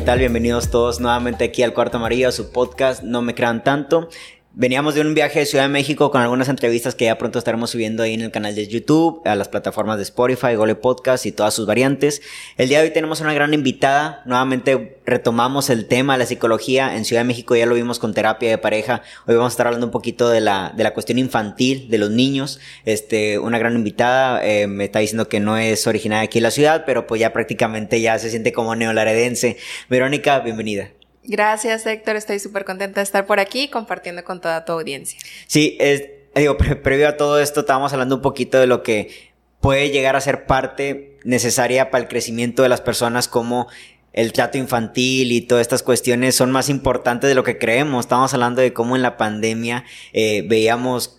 ¿qué tal? Bienvenidos todos nuevamente aquí al Cuarto Amarillo, a su podcast No Me Crean Tanto. Veníamos de un viaje de Ciudad de México con algunas entrevistas que ya pronto estaremos subiendo ahí en el canal de YouTube, a las plataformas de Spotify, Gole Podcast y todas sus variantes. El día de hoy tenemos una gran invitada. Nuevamente retomamos el tema de la psicología. En Ciudad de México ya lo vimos con terapia de pareja. Hoy vamos a estar hablando un poquito de la, de la cuestión infantil, de los niños. Este, una gran invitada. Eh, me está diciendo que no es originaria aquí en la ciudad, pero pues ya prácticamente ya se siente como neolaredense. Verónica, bienvenida. Gracias, Héctor. Estoy súper contenta de estar por aquí compartiendo con toda tu audiencia. Sí, es, digo, previo a todo esto, estábamos hablando un poquito de lo que puede llegar a ser parte necesaria para el crecimiento de las personas como el trato infantil y todas estas cuestiones son más importantes de lo que creemos. Estamos hablando de cómo en la pandemia eh, veíamos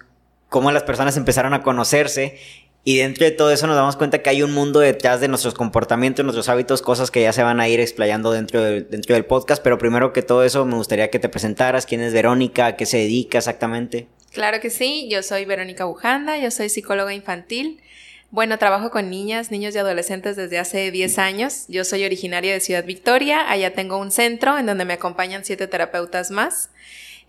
cómo las personas empezaron a conocerse y dentro de todo eso nos damos cuenta que hay un mundo detrás de nuestros comportamientos, nuestros hábitos, cosas que ya se van a ir explayando dentro, del podcast. Pero primero que todo eso, me gustaría que te presentaras. ¿Quién es Verónica? ¿A qué se dedica exactamente? Claro que sí. Yo soy Verónica Bujanda. Yo soy psicóloga infantil. Bueno, trabajo con niñas, niños y adolescentes desde hace 10 años. Yo soy originaria de Ciudad Victoria. Allá tengo un centro en donde me acompañan siete terapeutas más.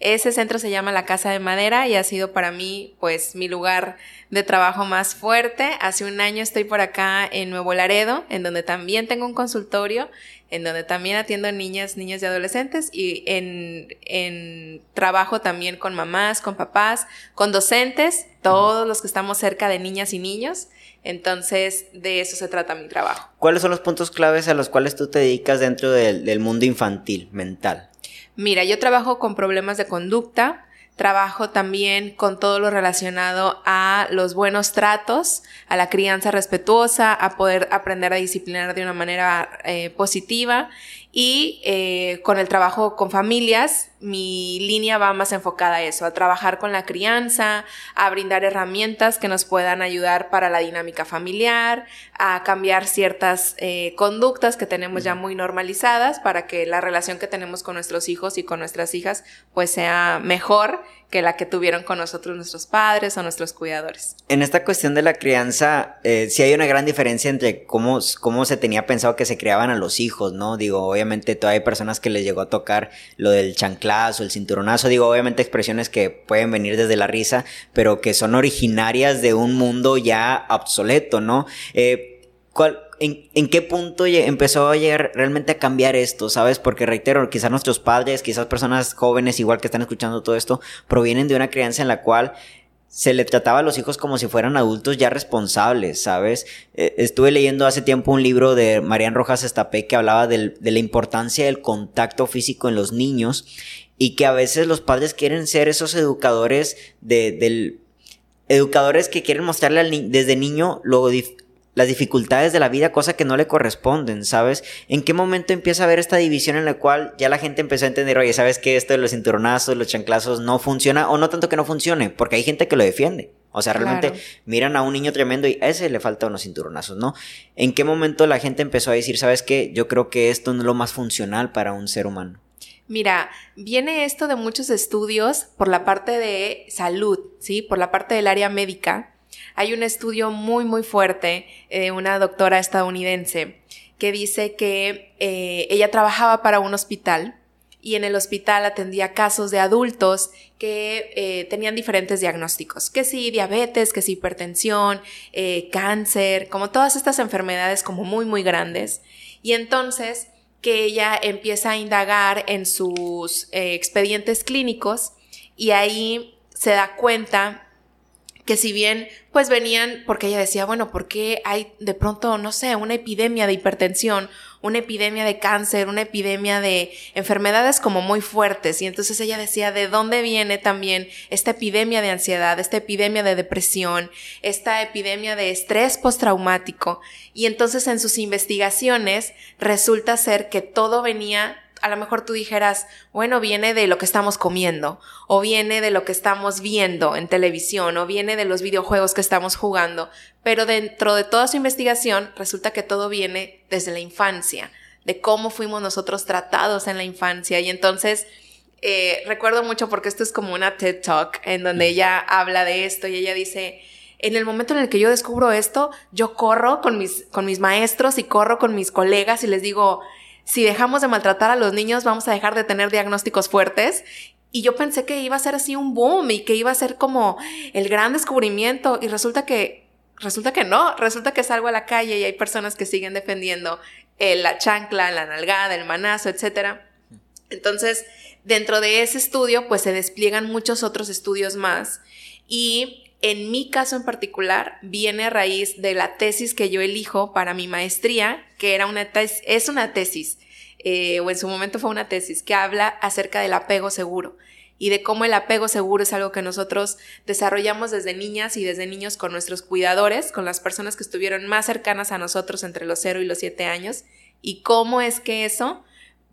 Ese centro se llama La Casa de Madera y ha sido para mí, pues, mi lugar de trabajo más fuerte. Hace un año estoy por acá en Nuevo Laredo, en donde también tengo un consultorio, en donde también atiendo niñas, niños y adolescentes y en, en trabajo también con mamás, con papás, con docentes, todos los que estamos cerca de niñas y niños. Entonces, de eso se trata mi trabajo. ¿Cuáles son los puntos claves a los cuales tú te dedicas dentro del, del mundo infantil, mental? Mira, yo trabajo con problemas de conducta, trabajo también con todo lo relacionado a los buenos tratos, a la crianza respetuosa, a poder aprender a disciplinar de una manera eh, positiva y eh, con el trabajo con familias, mi línea va más enfocada a eso, a trabajar con la crianza, a brindar herramientas que nos puedan ayudar para la dinámica familiar, a cambiar ciertas eh, conductas que tenemos ya muy normalizadas para que la relación que tenemos con nuestros hijos y con nuestras hijas pues sea mejor que la que tuvieron con nosotros nuestros padres o nuestros cuidadores. En esta cuestión de la crianza, eh, sí hay una gran diferencia entre cómo, cómo se tenía pensado que se criaban a los hijos, ¿no? Digo, obviamente todavía hay personas que les llegó a tocar lo del chanclazo, el cinturonazo, digo, obviamente expresiones que pueden venir desde la risa, pero que son originarias de un mundo ya obsoleto, ¿no? Eh, ¿cuál, en, qué punto empezó a llegar realmente a cambiar esto, ¿sabes? Porque reitero, quizás nuestros padres, quizás personas jóvenes igual que están escuchando todo esto, provienen de una crianza en la cual se le trataba a los hijos como si fueran adultos ya responsables, ¿sabes? Eh, estuve leyendo hace tiempo un libro de Marian Rojas Estapé que hablaba de la importancia del contacto físico en los niños y que a veces los padres quieren ser esos educadores de, del educadores que quieren mostrarle al desde niño lo, las dificultades de la vida, cosa que no le corresponden, ¿sabes? ¿En qué momento empieza a haber esta división en la cual ya la gente empezó a entender, oye, ¿sabes que esto de los cinturonazos, los chanclazos no funciona? O no tanto que no funcione, porque hay gente que lo defiende. O sea, realmente miran a un niño tremendo y a ese le falta unos cinturonazos, ¿no? ¿En qué momento la gente empezó a decir, ¿sabes qué? Yo creo que esto no es lo más funcional para un ser humano. Mira, viene esto de muchos estudios por la parte de salud, ¿sí? Por la parte del área médica, hay un estudio muy, muy fuerte de una doctora estadounidense que dice que eh, ella trabajaba para un hospital y en el hospital atendía casos de adultos que eh, tenían diferentes diagnósticos, que sí diabetes, que sí hipertensión, eh, cáncer, como todas estas enfermedades como muy, muy grandes. Y entonces que ella empieza a indagar en sus expedientes clínicos y ahí se da cuenta que si bien pues venían, porque ella decía, bueno, ¿por qué hay de pronto, no sé, una epidemia de hipertensión, una epidemia de cáncer, una epidemia de enfermedades como muy fuertes? Y entonces ella decía, ¿de dónde viene también esta epidemia de ansiedad, esta epidemia de depresión, esta epidemia de estrés postraumático? Y entonces en sus investigaciones resulta ser que todo venía a lo mejor tú dijeras, bueno, viene de lo que estamos comiendo, o viene de lo que estamos viendo en televisión, o viene de los videojuegos que estamos jugando, pero dentro de toda su investigación resulta que todo viene desde la infancia, de cómo fuimos nosotros tratados en la infancia. Y entonces, eh, recuerdo mucho porque esto es como una TED Talk en donde ella habla de esto y ella dice, en el momento en el que yo descubro esto, yo corro con mis, con mis maestros y corro con mis colegas y les digo, si dejamos de maltratar a los niños vamos a dejar de tener diagnósticos fuertes. Y yo pensé que iba a ser así un boom y que iba a ser como el gran descubrimiento y resulta que resulta que no, resulta que salgo a la calle y hay personas que siguen defendiendo eh, la chancla, la nalgada, el manazo, etc. Entonces, dentro de ese estudio, pues se despliegan muchos otros estudios más y en mi caso en particular viene a raíz de la tesis que yo elijo para mi maestría, que era una es una tesis, eh, o en su momento fue una tesis, que habla acerca del apego seguro y de cómo el apego seguro es algo que nosotros desarrollamos desde niñas y desde niños con nuestros cuidadores, con las personas que estuvieron más cercanas a nosotros entre los 0 y los 7 años, y cómo es que eso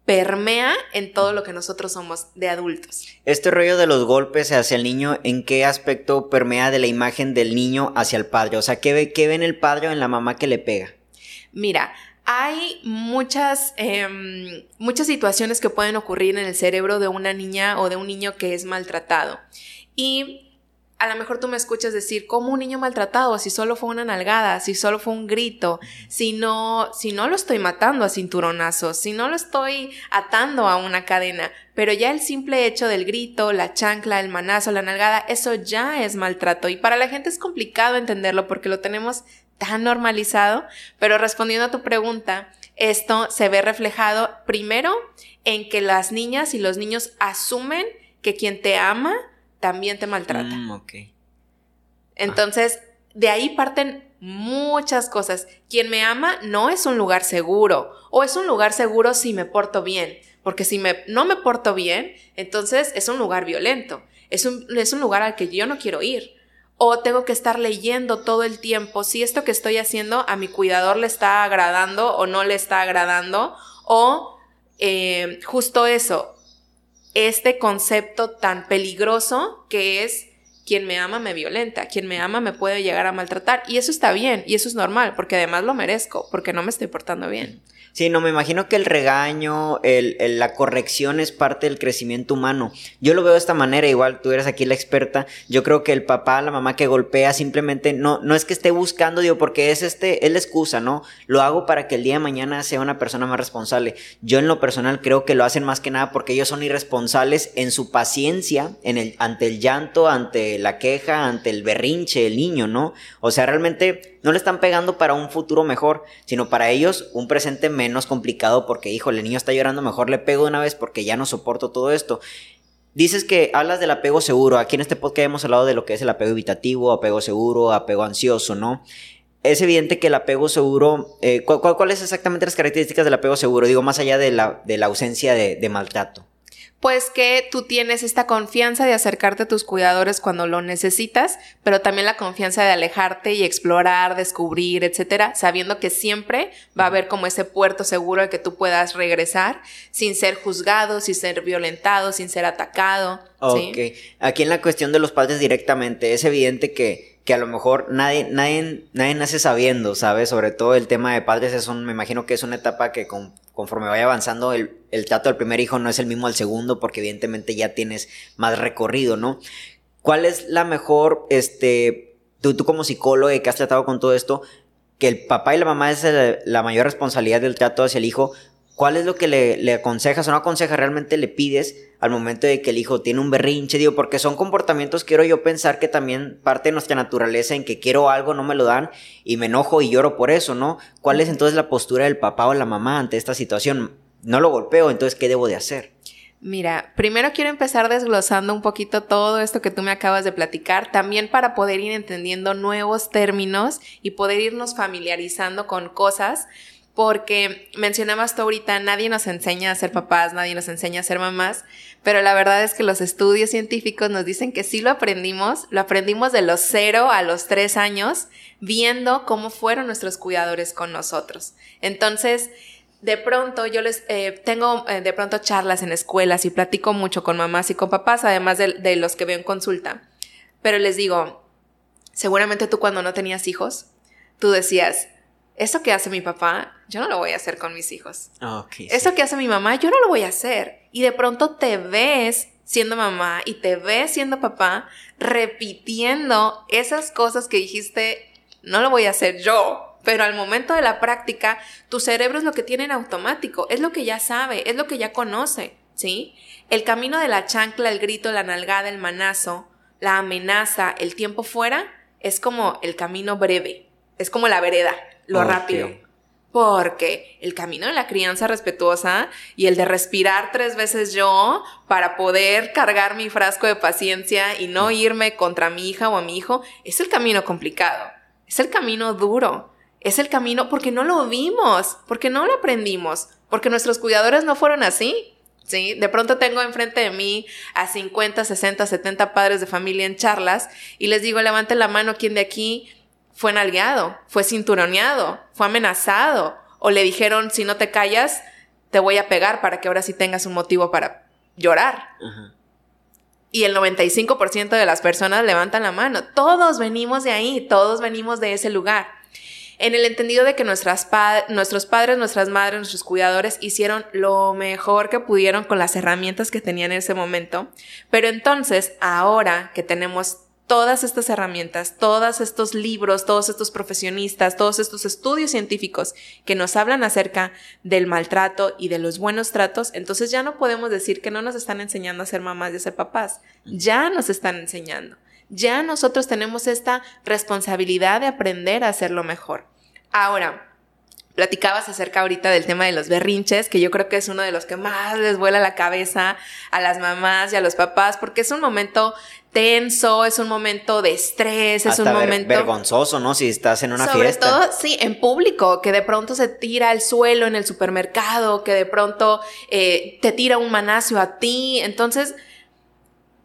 permea en todo lo que nosotros somos de adultos. Este rollo de los golpes hacia el niño, ¿en qué aspecto permea de la imagen del niño hacia el padre? O sea, ¿qué ve, qué ve en el padre o en la mamá que le pega? Mira, hay muchas, em, muchas situaciones que pueden ocurrir en el cerebro de una niña o de un niño que es maltratado. Y a lo mejor tú me escuchas decir, ¿cómo un niño maltratado? Si solo fue una nalgada, si solo fue un grito, si no, si no lo estoy matando a cinturonazos, si no lo estoy atando a una cadena, pero ya el simple hecho del grito, la chancla, el manazo, la nalgada, eso ya es maltrato. Y para la gente es complicado entenderlo porque lo tenemos tan normalizado, pero respondiendo a tu pregunta, esto se ve reflejado primero en que las niñas y los niños asumen que quien te ama también te maltrata. Mm, Entonces, de ahí parten muchas cosas. Quien me ama no es un lugar seguro, o es un lugar seguro si me porto bien, porque si me, no me porto bien, entonces es un lugar violento, es un, es un lugar al que yo no quiero ir o tengo que estar leyendo todo el tiempo si esto que estoy haciendo a mi cuidador le está agradando o no le está agradando, o eh, justo eso, este concepto tan peligroso que es quien me ama me violenta, quien me ama me puede llegar a maltratar y eso está bien y eso es normal porque además lo merezco porque no me estoy portando bien. Sí, no, me imagino que el regaño, el, la corrección es parte del crecimiento humano. Yo lo veo de esta manera, igual tú eres aquí la experta. Yo creo que el papá, la mamá que golpea simplemente no, no es que esté buscando, digo, porque es este, es la excusa, ¿no? Lo hago para que el día de mañana sea una persona más responsable. Yo en lo personal creo que lo hacen más que nada porque ellos son irresponsables en su paciencia, en el, ante el llanto, ante la queja, ante el berrinche, el niño, ¿no? O sea, realmente no le están pegando para un futuro mejor, sino para ellos un presente menos complicado porque, hijo, el niño está llorando, mejor le pego de una vez porque ya no soporto todo esto. Dices que hablas del apego seguro. Aquí en este podcast hemos hablado de lo que es el apego evitativo, apego seguro, apego ansioso, ¿no? Es evidente que el apego seguro, eh, ¿cuáles exactamente las características del apego seguro? Digo, más allá de la ausencia de maltrato pues que tú tienes esta confianza de acercarte a tus cuidadores cuando lo necesitas, pero también la confianza de alejarte y explorar, descubrir, etcétera, sabiendo que siempre va a haber como ese puerto seguro al que tú puedas regresar sin ser juzgado, sin ser violentado, sin ser atacado. Ok. Aquí en la cuestión de los padres directamente, es evidente que que a lo mejor nadie, nadie, nadie nace sabiendo, ¿sabes? Sobre todo el tema de padres es un, me imagino que es una etapa que conforme vaya avanzando el, el trato del primer hijo no es el mismo al segundo porque evidentemente ya tienes más recorrido, ¿no? ¿Cuál es la mejor, este, tú, tú como psicólogo que has tratado con todo esto, que el papá y la mamá es la mayor responsabilidad del trato hacia el hijo, ¿Cuál es lo que le, le, aconsejas o no aconsejas, realmente le pides al momento de que el hijo tiene un berrinche? Digo, porque son comportamientos, quiero yo pensar que también parte de nuestra naturaleza en que quiero algo, no me lo dan y me enojo y lloro por eso, ¿no? ¿Cuál es entonces la postura del papá o la mamá ante esta situación? No lo golpeo, entonces, ¿qué debo de hacer? Mira, primero quiero empezar desglosando un poquito todo esto que tú me acabas de platicar, también para poder ir entendiendo nuevos términos y poder irnos familiarizando con cosas porque mencionabas tú ahorita, nadie nos enseña a ser papás, nadie nos enseña a ser mamás, pero la verdad es que los estudios científicos nos dicen que sí lo aprendimos, lo aprendimos de los cero a los tres años, viendo cómo fueron nuestros cuidadores con nosotros. Entonces, de pronto yo les eh, tengo eh, de pronto charlas en escuelas y platico mucho con mamás y con papás, además de, de los que veo en consulta, pero les digo, seguramente tú cuando no tenías hijos, tú decías, eso que hace mi papá, yo no lo voy a hacer con mis hijos. Ah, eso que hace mi mamá, yo no lo voy a hacer. Y de pronto te ves siendo mamá y te ves siendo papá repitiendo esas cosas que dijiste, no lo voy a hacer yo. pero al momento de la práctica, tu cerebro es lo que tiene en automático, es lo que ya sabe, es lo que ya conoce, ¿sí? El camino de la chancla, el grito, la nalgada, el manazo, la amenaza, el tiempo fuera, es como el camino breve, es como la vereda, lo rápido. Porque el camino de la crianza respetuosa y el de respirar tres veces yo para poder cargar mi frasco de paciencia y no irme contra mi hija o a mi hijo, es el camino complicado, es el camino duro, es el camino porque no lo vimos, porque no lo aprendimos, porque nuestros cuidadores no fueron así. ¿Sí? De pronto tengo enfrente de mí a 50, 60, 70 padres de familia en charlas y les digo, levanten la mano quien de aquí fue nalgueado, fue cinturoneado, fue amenazado, o le dijeron, si no te callas, te voy a pegar para que ahora sí tengas un motivo para llorar. Y el 95% de las personas levantan la mano. Todos venimos de ahí, todos venimos de ese lugar. En el entendido de que nuestras nuestros padres, nuestras madres, nuestros cuidadores hicieron lo mejor que pudieron con las herramientas que tenían en ese momento. Pero entonces, ahora que tenemos todas estas herramientas, todos estos libros, todos estos profesionistas, todos estos estudios científicos que nos hablan acerca del maltrato y de los buenos tratos, entonces ya no podemos decir que no nos están enseñando a ser mamás y a ser papás. Ya nos están enseñando. Ya nosotros tenemos esta responsabilidad de aprender a hacerlo mejor. Ahora, Platicabas acerca ahorita del tema de los berrinches, que yo creo que es uno de los que más les vuela la cabeza a las mamás y a los papás, porque es un tenso, es un momento de estrés, es un momento vergonzoso, ¿no? Si estás en una fiesta. Sobre todo, sí, en público, que de pronto se tira al suelo en el supermercado, que de pronto eh, te tira un manacio a ti. Entonces,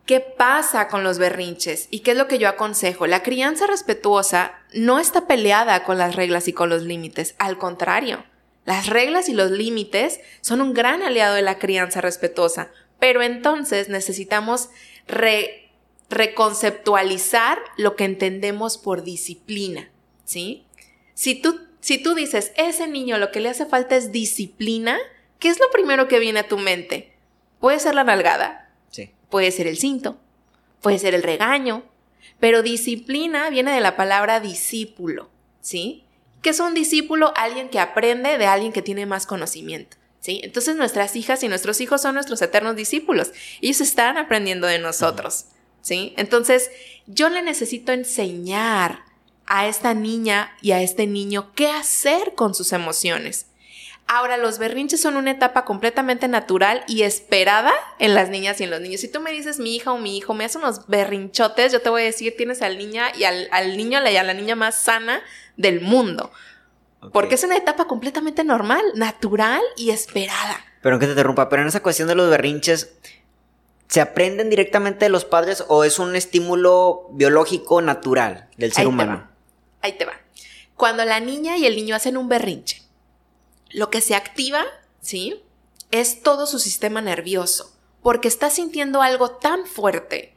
¿qué pasa con los berrinches? ¿Y qué es lo que yo aconsejo? La crianza respetuosa no está peleada con las reglas y con los límites, al contrario. Las reglas y los límites son un gran aliado de la crianza respetuosa, pero entonces necesitamos re reconceptualizar lo que entendemos por disciplina, ¿sí? Si tú, si tú dices, ese niño lo que le hace falta es disciplina, ¿qué es lo primero que viene a tu mente? Puede ser la nalgada, sí. puede ser el cinto, puede ser el regaño, pero disciplina viene de la palabra discípulo, ¿sí? ¿Qué es un discípulo? Alguien que aprende de alguien que tiene más conocimiento. ¿Sí? Entonces nuestras hijas y nuestros hijos son nuestros eternos discípulos. Ellos están aprendiendo de nosotros. ¿Sí? Entonces, yo le necesito enseñar a esta niña y a este niño qué hacer con sus emociones. Ahora, los berrinches son una etapa completamente natural y esperada en las niñas y en los niños. Si tú me dices mi hija o mi hijo me hace unos berrinchotes, yo te voy a decir, tienes al niña y al, niño y a la niña más sana del mundo. Porque es una etapa completamente normal, natural y esperada. Pero que te interrumpa, pero en esa cuestión de los berrinches, ¿Se aprenden directamente de los padres o es un estímulo biológico natural del ser humano? Ahí te va. Cuando la niña y el niño hacen un berrinche, lo que se activa, ¿sí? Es todo su sistema nervioso, porque está sintiendo algo tan fuerte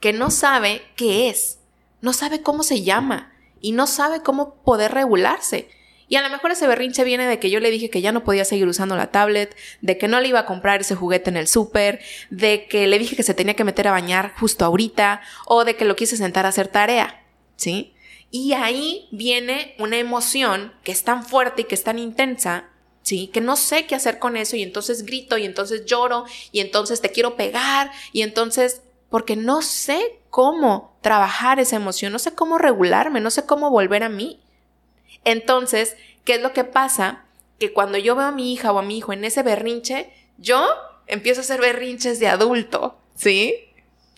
que no sabe qué es, no sabe cómo se llama y no sabe cómo poder regularse. Y a lo mejor ese berrinche viene de que yo le dije que ya no podía seguir usando la tablet, de que no le iba a comprar ese juguete en el súper, de que le dije que se tenía que meter a bañar justo ahorita, o de que lo quise sentar a hacer tarea, ¿sí? Y ahí viene una emoción que es tan fuerte y que es tan intensa, ¿sí? Que no sé qué hacer con eso y entonces grito y entonces lloro y entonces te quiero pegar y entonces, porque no sé cómo trabajar esa emoción, no sé cómo regularme, no sé cómo volver a mí. Entonces, ¿qué es lo que pasa? Que cuando yo veo a mi hija o a mi hijo en ese berrinche, yo empiezo a hacer berrinches de adulto, ¿sí?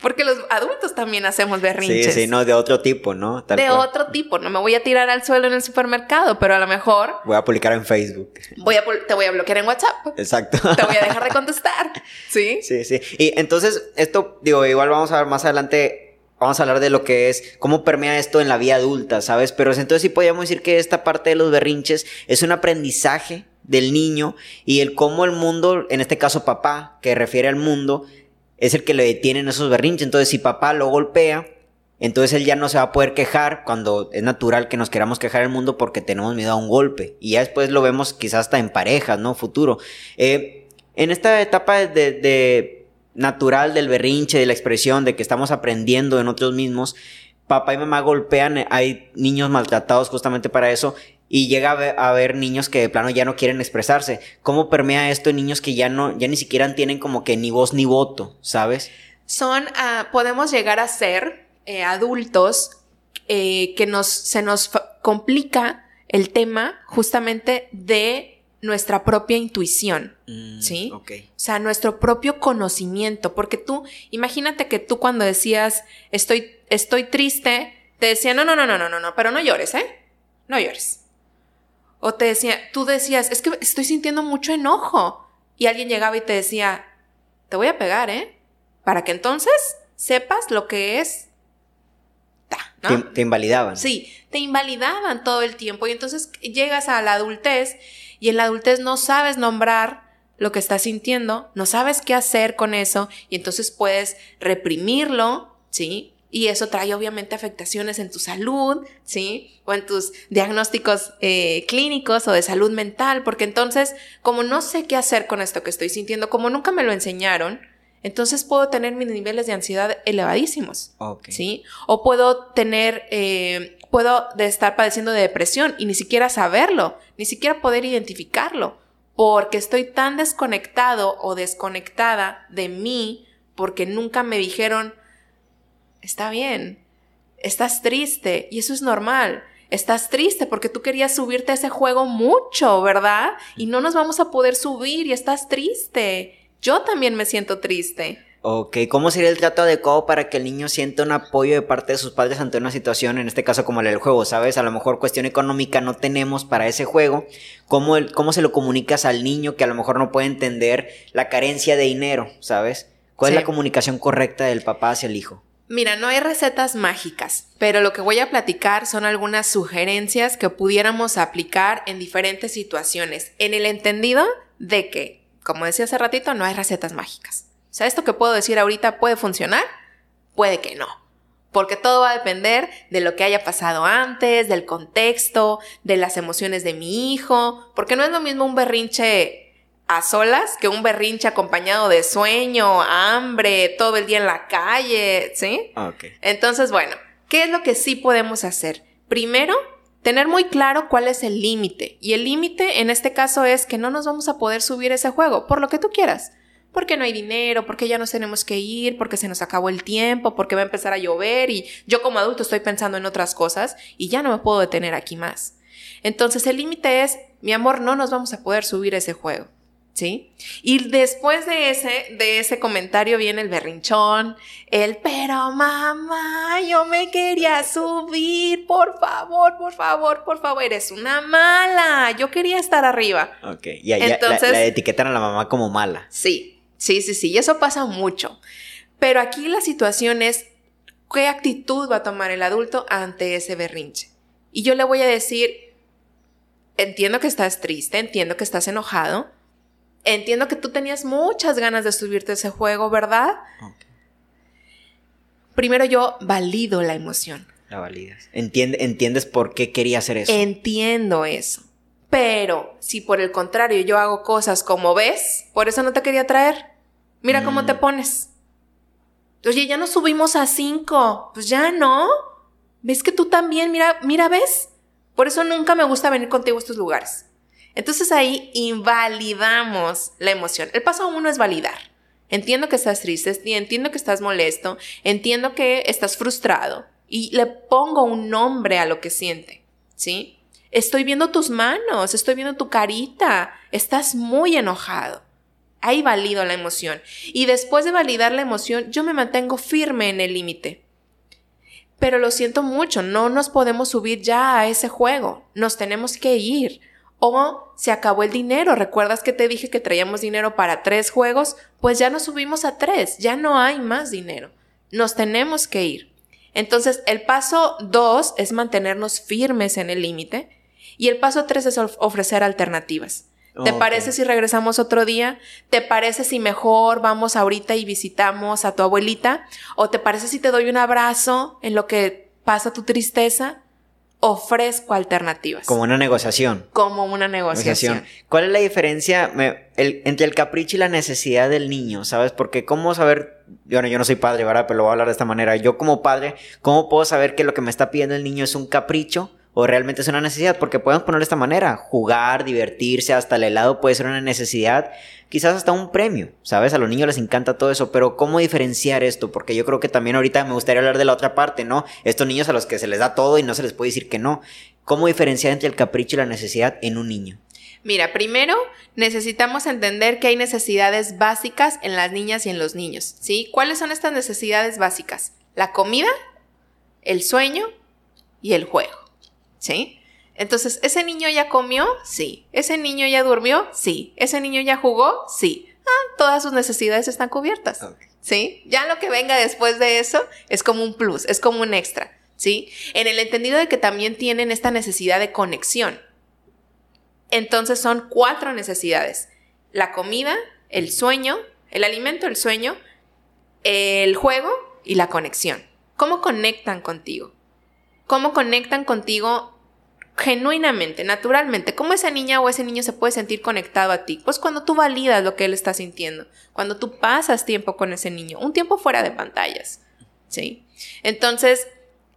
Porque los adultos también hacemos berrinches. Sí, sí, no, de otro tipo, ¿no? de otro tipo. No me voy a tirar al suelo en el supermercado, pero a lo mejor. Voy a publicar en Facebook. Voy a, te voy a bloquear en WhatsApp. Exacto. Te voy a dejar de contestar. ¿Sí? Sí, sí. Y entonces, esto, digo, igual vamos a ver más adelante vamos a hablar de lo que es, cómo permea esto en la vida adulta, ¿sabes? Pero entonces sí podríamos decir que esta parte de los berrinches es un aprendizaje del niño y el cómo el mundo, en este caso papá, que refiere al mundo, es el que le detiene en esos berrinches. Entonces si papá lo golpea, entonces él ya no se va a poder quejar cuando es natural que nos queramos quejar el mundo porque tenemos miedo a un golpe. Y ya después lo vemos quizás hasta en parejas, ¿no? Futuro. Eh, en esta etapa de natural del berrinche, de la expresión, de que estamos aprendiendo en nosotros mismos. Papá y mamá golpean, hay niños maltratados justamente para eso. y llega a haber, niños que de plano ya no quieren expresarse. ¿Cómo permea esto en niños que ya no, ya ni siquiera tienen como que ni voz ni voto, ¿sabes? Son, ah, podemos llegar a ser eh, adultos eh, que nos, se nos complica el tema justamente de nuestra propia intuición, mm, ¿sí? Ok. O sea, nuestro propio conocimiento, porque tú, imagínate que tú cuando decías estoy, estoy triste, te decía no, no, no, no, no, no, no, pero no llores, ¿eh? No llores. O te decía, tú decías, es que estoy sintiendo mucho enojo. Y alguien llegaba y te decía, te voy a pegar, ¿eh? Para que entonces sepas lo que es. ¿no? Te, invalidaban. Sí, te invalidaban todo el tiempo. Y entonces llegas a la adultez y en la adultez no sabes nombrar lo que estás sintiendo, no sabes qué hacer con eso y entonces puedes reprimirlo, ¿sí? Y eso trae obviamente afectaciones en tu salud, ¿sí? O en tus diagnósticos eh, clínicos o de salud mental, porque entonces, como no sé qué hacer con esto que estoy sintiendo, como nunca me lo enseñaron, entonces puedo tener mis niveles de ansiedad elevadísimos, ¿sí? O puedo tener, eh, puedo estar padeciendo de depresión y ni siquiera saberlo, ni siquiera poder identificarlo, porque estoy tan desconectado o desconectada de mí, porque nunca me dijeron, está bien, estás triste y eso es normal. Estás triste porque tú querías subirte a ese juego mucho, ¿verdad? Y no nos vamos a poder subir y estás triste. Yo también me siento triste. Ok, ¿cómo sería el trato adecuado para que el niño sienta un apoyo de parte de sus padres ante una situación, en este caso como el del juego, ¿sabes? A lo mejor cuestión económica no tenemos para ese juego. ¿Cómo, cómo se lo comunicas al niño que a lo mejor no puede entender la carencia de dinero, ¿sabes? ¿Cuál es la comunicación correcta del papá hacia el hijo? Mira, no hay recetas mágicas, pero lo que voy a platicar son algunas sugerencias que pudiéramos aplicar en diferentes situaciones, en el entendido de que, como decía hace ratito, no hay recetas mágicas. O sea, esto que puedo decir ahorita puede funcionar, puede que no. Porque todo va a depender de lo que haya pasado antes, del contexto, de las emociones de mi hijo, porque no es lo mismo un berrinche a solas que un berrinche acompañado de sueño, hambre, todo el día en la calle, ¿sí? Ah, Entonces, bueno, ¿qué es lo que sí podemos hacer? Primero, tener muy claro cuál es el límite. Y el límite en este caso es que no nos vamos a poder subir ese juego, por lo que tú quieras. Porque no hay dinero, porque ya nos tenemos que ir, porque se nos acabó el tiempo, porque va a empezar a llover y yo como adulto estoy pensando en otras cosas y ya no me puedo detener aquí más. Entonces el límite es, mi amor, no nos vamos a poder subir ese juego. ¿sí? Y después de ese, de ese comentario viene el berrinchón, el, pero mamá, yo me quería subir, por favor, por favor, por favor, eres una mala, yo quería estar arriba. Ok, y ahí Entonces, la, etiquetan a la mamá como mala. Sí, sí, sí, sí, y eso pasa mucho. Pero aquí la situación es, ¿qué actitud va a tomar el adulto ante ese berrinche? Y yo le voy a decir, entiendo que estás triste, entiendo que estás enojado, entiendo que tú tenías muchas ganas de subirte a ese juego, ¿verdad? Primero yo valido la emoción. La validas. ¿Entiendes por qué quería hacer eso? Entiendo eso. Pero si por el contrario yo hago cosas como ves, por eso no te quería traer. Mira cómo te mm. pones. Oye, ya nos subimos a cinco. Pues ya no. ¿Ves que tú también? Mira, mira, ¿ves? Por eso nunca me gusta venir contigo a estos lugares. Entonces ahí invalidamos la emoción. El paso uno es validar. Entiendo que estás triste, entiendo que estás molesto, entiendo que estás frustrado y le pongo un nombre a lo que siente, ¿sí? Estoy viendo tus manos, estoy viendo tu carita, estás muy enojado. Ahí valido la emoción. Y después de validar la emoción, yo me mantengo firme en el límite. Pero lo siento mucho, no nos podemos subir ya a ese juego, nos tenemos que ir. O se acabó el dinero. ¿Recuerdas que te dije que traíamos dinero para tres juegos? Pues ya nos subimos a tres, ya no hay más dinero. Nos tenemos que ir. Entonces, el paso dos es mantenernos firmes en el límite y el paso tres es ofrecer alternativas. ¿Te parece si regresamos otro día? ¿Te parece si mejor vamos ahorita y visitamos a tu abuelita? ¿O te parece si te doy un abrazo en lo que pasa tu tristeza? ofrezco alternativas. Como una negociación. Como una negociación. ¿Cuál es la diferencia entre el capricho y la necesidad del niño? ¿Sabes? Porque cómo saber, bueno, yo no soy padre, ¿verdad? Pero lo voy a hablar de esta manera. Yo como padre, ¿cómo puedo saber que lo que me está pidiendo el niño es un capricho? O realmente es una necesidad, porque podemos ponerlo de esta manera, jugar, divertirse, hasta el helado puede ser una necesidad, quizás hasta un premio, ¿sabes? A los niños les encanta todo eso, pero ¿cómo diferenciar esto? Porque yo creo que también ahorita me gustaría hablar de la otra parte, ¿no? Estos niños a los que se les da todo y no se les puede decir que no. ¿Cómo diferenciar entre el capricho y la necesidad en un niño? Mira, primero necesitamos entender que hay necesidades básicas en las niñas y en los niños, ¿sí? ¿Cuáles son estas necesidades básicas? La comida, el sueño y el juego, ¿sí? Entonces, ¿ese niño ya comió? Sí. ¿Ese niño ya durmió? Sí. ¿Ese niño ya jugó? Sí. Ah, todas sus necesidades están cubiertas. ¿Sí? Ya lo que venga después de eso es como un plus, es como un extra. ¿Sí? En el entendido de que también tienen esta necesidad de conexión. Entonces son cuatro necesidades. La comida, el sueño, el alimento, el sueño, el juego y la conexión. ¿Cómo conectan contigo? ¿Cómo conectan contigo genuinamente, naturalmente? ¿Cómo esa niña o ese niño se puede sentir conectado a ti? Pues cuando tú validas lo que él está sintiendo, cuando tú pasas tiempo con ese niño, un tiempo fuera de pantallas, ¿sí? Entonces,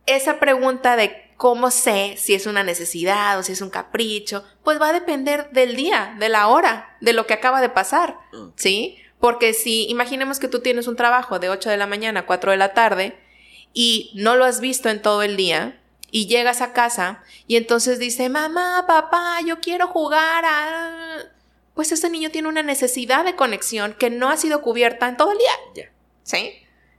esa pregunta de cómo sé si es una necesidad o si es un capricho, pues va a depender del día, de la hora, de lo que acaba de pasar, ¿sí? Porque si imaginemos que tú tienes un trabajo de 8 de la mañana a 4 de la tarde y no lo has visto en todo el día y llegas a casa y entonces dice, mamá, papá, yo quiero jugar a... Pues ese niño tiene una necesidad de conexión que no ha sido cubierta en todo el día. ¿Sí?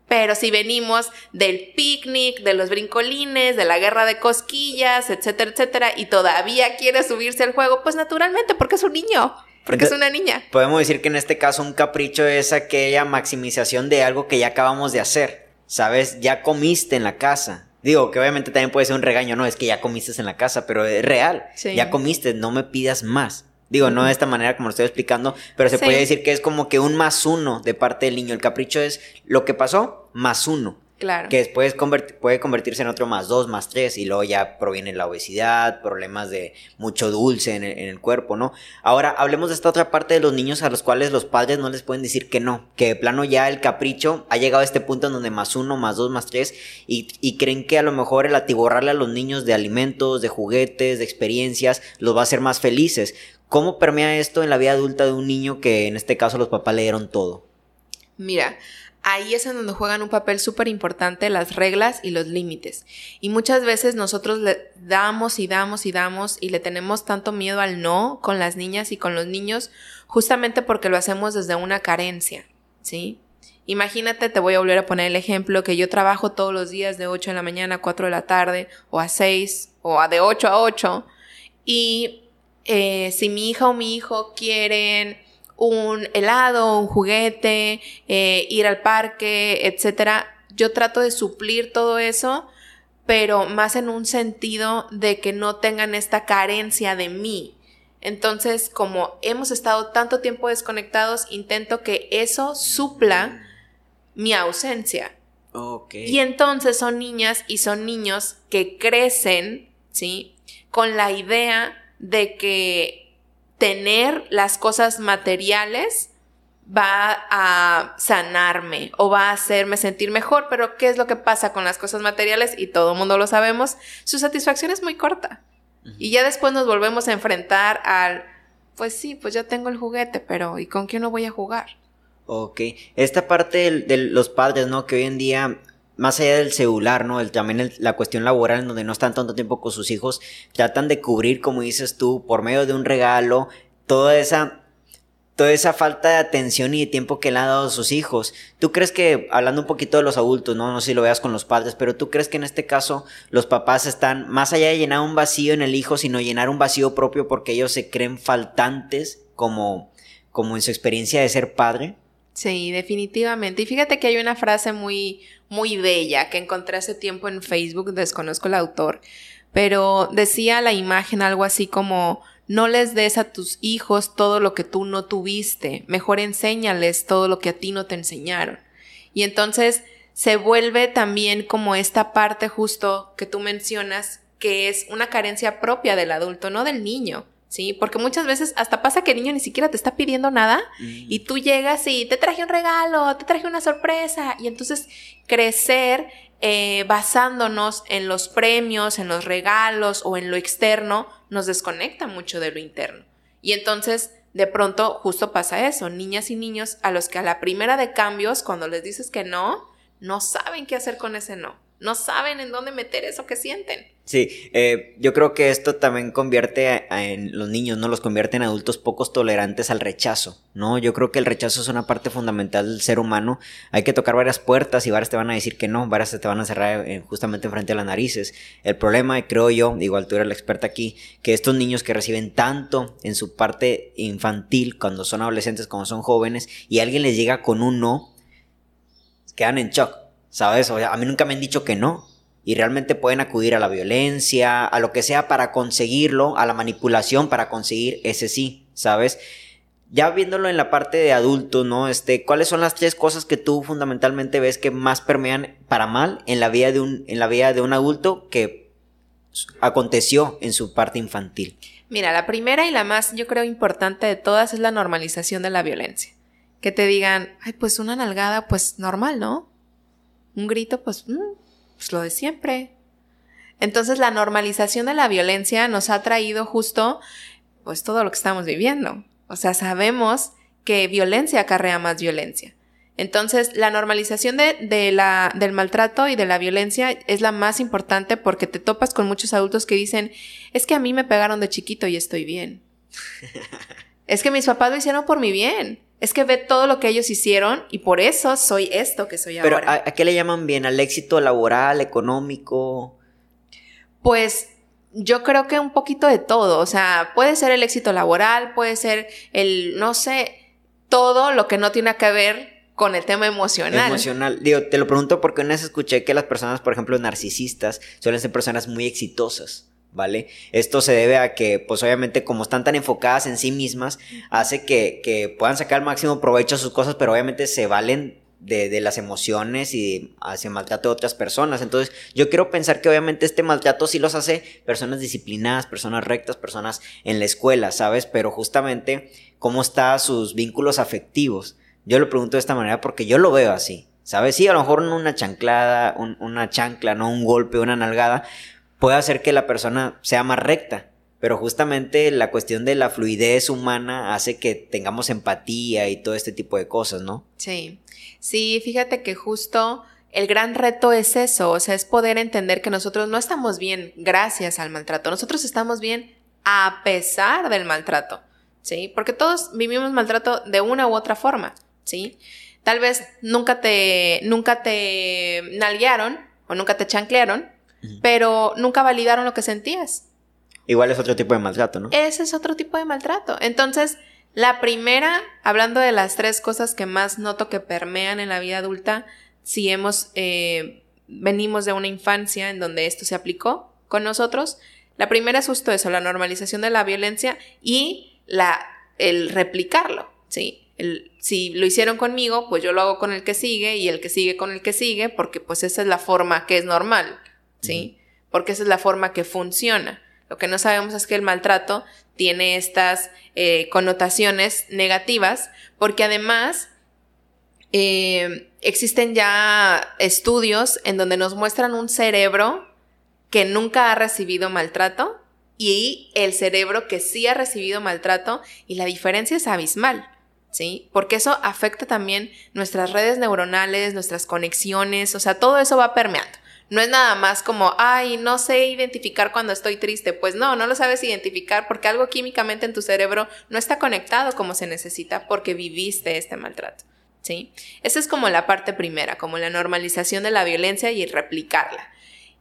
Pero si venimos del picnic, de los brincolines, de la guerra de cosquillas, etcétera, etcétera, y todavía quiere subirse al juego, pues naturalmente, porque es un niño, porque es una niña. Podemos decir que en este caso un capricho es aquella maximización de algo que ya acabamos de hacer. ¿Sabes? Ya comiste en la casa. Digo, que obviamente también puede ser un regaño, no, es que ya comiste en la casa, pero es real. Ya comiste, no me pidas más. Digo, no de esta manera como lo estoy explicando, pero se puede decir que es como que un más uno de parte del niño. El capricho es lo que pasó más uno. Claro. Que después puede convertirse en otro más dos, más tres, y luego ya proviene la obesidad, problemas de mucho dulce en el, cuerpo, ¿no? Ahora, hablemos de esta otra parte de los niños a los cuales los padres no les pueden decir que no, que de plano ya el capricho ha llegado a este punto en donde más uno, más dos, más tres, y, y creen que a lo mejor el atiborrarle a los niños de alimentos, de juguetes, de experiencias, los va a hacer más felices. ¿Cómo permea esto en la vida adulta de un niño que en este caso los papás le dieron todo? Mira, ahí es en donde juegan un papel súper importante las reglas y los límites. Y muchas veces nosotros le damos y damos y damos y le tenemos tanto miedo al no con las niñas y con los niños justamente porque lo hacemos desde una carencia, ¿sí? Imagínate, te voy a volver a poner el ejemplo que yo trabajo todos los días de 8 de la mañana a 4 de la tarde o a 6 o a de 8 a 8 y eh, si mi hija o mi hijo quieren un helado, un juguete, eh, ir al parque, etcétera, yo trato de suplir todo eso, pero más en un sentido de que no tengan esta carencia de mí. Entonces, como hemos estado tanto tiempo desconectados, intento que eso supla mi ausencia. Y entonces son niñas y son niños que crecen, ¿sí? Con la idea de que tener las cosas materiales va a sanarme o va a hacerme sentir mejor, pero ¿qué es lo que pasa con las cosas materiales? Y todo el mundo lo sabemos, su satisfacción es muy corta. Y ya después nos volvemos a enfrentar al, pues sí, pues ya tengo el juguete, pero ¿y con quién no voy a jugar? Ok, esta parte de los padres, ¿no? Que hoy en día más allá del celular, ¿no? El, también la cuestión laboral en donde no están tanto tiempo con sus hijos, tratan de cubrir, como dices tú, por medio de un regalo, toda esa, toda esa falta de atención y de tiempo que le han dado a sus hijos. ¿Tú crees que, hablando un poquito de los adultos, ¿no? No sé si lo veas con los padres, pero tú crees que en este caso los papás están, más allá de llenar un vacío en el hijo, sino llenar un vacío propio porque ellos se creen faltantes como, como en su experiencia de ser padre? Sí, definitivamente. Y fíjate que hay una frase muy, muy bella que encontré hace tiempo en Facebook, desconozco el autor, pero decía la imagen algo así como, no les des a tus hijos todo lo que tú no tuviste, mejor enséñales todo lo que a ti no te enseñaron. Y entonces se vuelve también como esta parte justo que tú mencionas, que es una carencia propia del adulto, no del niño. ¿Sí? Porque muchas veces hasta pasa que el niño ni siquiera te está pidiendo nada mm. y tú llegas y te traje un regalo, te traje una sorpresa y entonces crecer eh, basándonos en los premios, en los regalos o en lo externo, nos desconecta mucho de lo interno. Y entonces, de pronto, justo pasa eso, niñas y niños a los que a la primera de cambios, cuando les dices que no, no saben qué hacer con ese no, no saben en dónde meter eso que sienten. Sí, eh, yo creo que esto también convierte en los niños, ¿no? Los convierte en adultos pocos tolerantes al rechazo, ¿no? Yo creo que el rechazo es una parte fundamental del ser humano. Hay que tocar varias puertas y varias te van a decir que no, varias te van a cerrar eh, justamente frente a las narices. El problema, creo yo, igual tú eres la experta aquí, que estos niños que reciben tanto en su parte infantil, cuando son adolescentes, cuando son jóvenes, y alguien les llega con un no, quedan en shock, ¿sabes? O sea, a mí nunca me han dicho que no y realmente pueden acudir a la violencia, a lo que sea para conseguirlo, a la manipulación para conseguir ese sí, ¿sabes? Ya viéndolo en la parte de adulto, ¿no? Este, ¿cuáles son las tres cosas que tú fundamentalmente ves que más permean para mal en la vida de un, en la vida de un adulto que aconteció en su parte infantil? Mira, la primera y la más, yo creo, importante de todas es la normalización de la violencia. Que te digan, ay, pues una nalgada, pues normal, ¿no? Un grito, pues, mm, pues lo de siempre. Entonces la normalización de la violencia nos ha traído justo pues todo lo que estamos viviendo. O sea, sabemos que violencia acarrea más violencia. Entonces, la normalización de, la, del maltrato y de la violencia es la más importante porque te topas con muchos adultos que dicen, es que a mí me pegaron de chiquito y estoy bien. es que mis papás lo hicieron por mi bien. Es que ve todo lo que ellos hicieron y por eso soy esto que soy ahora. Pero ¿a, qué le llaman bien? ¿Al éxito laboral, económico? Pues yo creo que un poquito de todo. O sea, puede ser el éxito laboral, puede ser el, no sé, todo lo que no tiene que ver con el tema emocional. Emocional. Digo, te lo pregunto porque una vez escuché que las personas, por ejemplo, narcisistas, suelen ser personas muy exitosas. ¿Vale? Esto se debe a que, pues obviamente, como están tan enfocadas en sí mismas, hace que, puedan sacar el máximo provecho a sus cosas, pero obviamente se valen de, las emociones y hacia maltrato de otras personas. Entonces, yo quiero pensar que obviamente este maltrato sí los hace personas disciplinadas, personas rectas, personas en la escuela, ¿sabes? Pero justamente, ¿cómo están sus vínculos afectivos? Yo lo pregunto de esta manera porque yo lo veo así. ¿Sabes? Sí, a lo mejor una chanclada, una chancla, no un golpe, una nalgada, puede hacer que la persona sea más recta. Pero justamente la cuestión de la fluidez humana hace que tengamos empatía y todo este tipo de cosas, ¿no? Sí, sí, fíjate que justo el gran reto es eso, o sea, es poder entender que nosotros no estamos bien gracias al maltrato, nosotros estamos bien a pesar del maltrato, ¿sí? Porque todos vivimos maltrato de una u otra forma, ¿sí? Tal vez nunca te, nunca te nalguearon o nunca te chanclearon, pero nunca validaron lo que sentías. Igual es otro tipo de maltrato, ¿no? Ese es otro tipo de maltrato. Entonces, la primera, hablando de las tres cosas que más noto que permean en la vida adulta, si hemos, eh, venimos de una infancia en donde esto se aplicó con nosotros, la primera es justo eso, la normalización de la violencia y la, el replicarlo, ¿sí? El, si lo hicieron conmigo, pues yo lo hago con el que sigue y el que sigue con el que sigue, porque pues esa es la forma que es normal. ¿Sí? Porque esa es la forma que funciona. Lo que no sabemos es que el maltrato tiene estas eh, connotaciones negativas, porque además eh, existen ya estudios en donde nos muestran un cerebro que nunca ha recibido maltrato y el cerebro que sí ha recibido maltrato y la diferencia es abismal. ¿Sí? Porque eso afecta también nuestras redes neuronales, nuestras conexiones, o sea, todo eso va permeando. No es nada más como, ay, no sé identificar cuando estoy triste. Pues no, no lo sabes identificar porque algo químicamente en tu cerebro no está conectado como se necesita porque viviste este maltrato. ¿Sí? Esa es como la parte primera, como la normalización de la violencia y replicarla.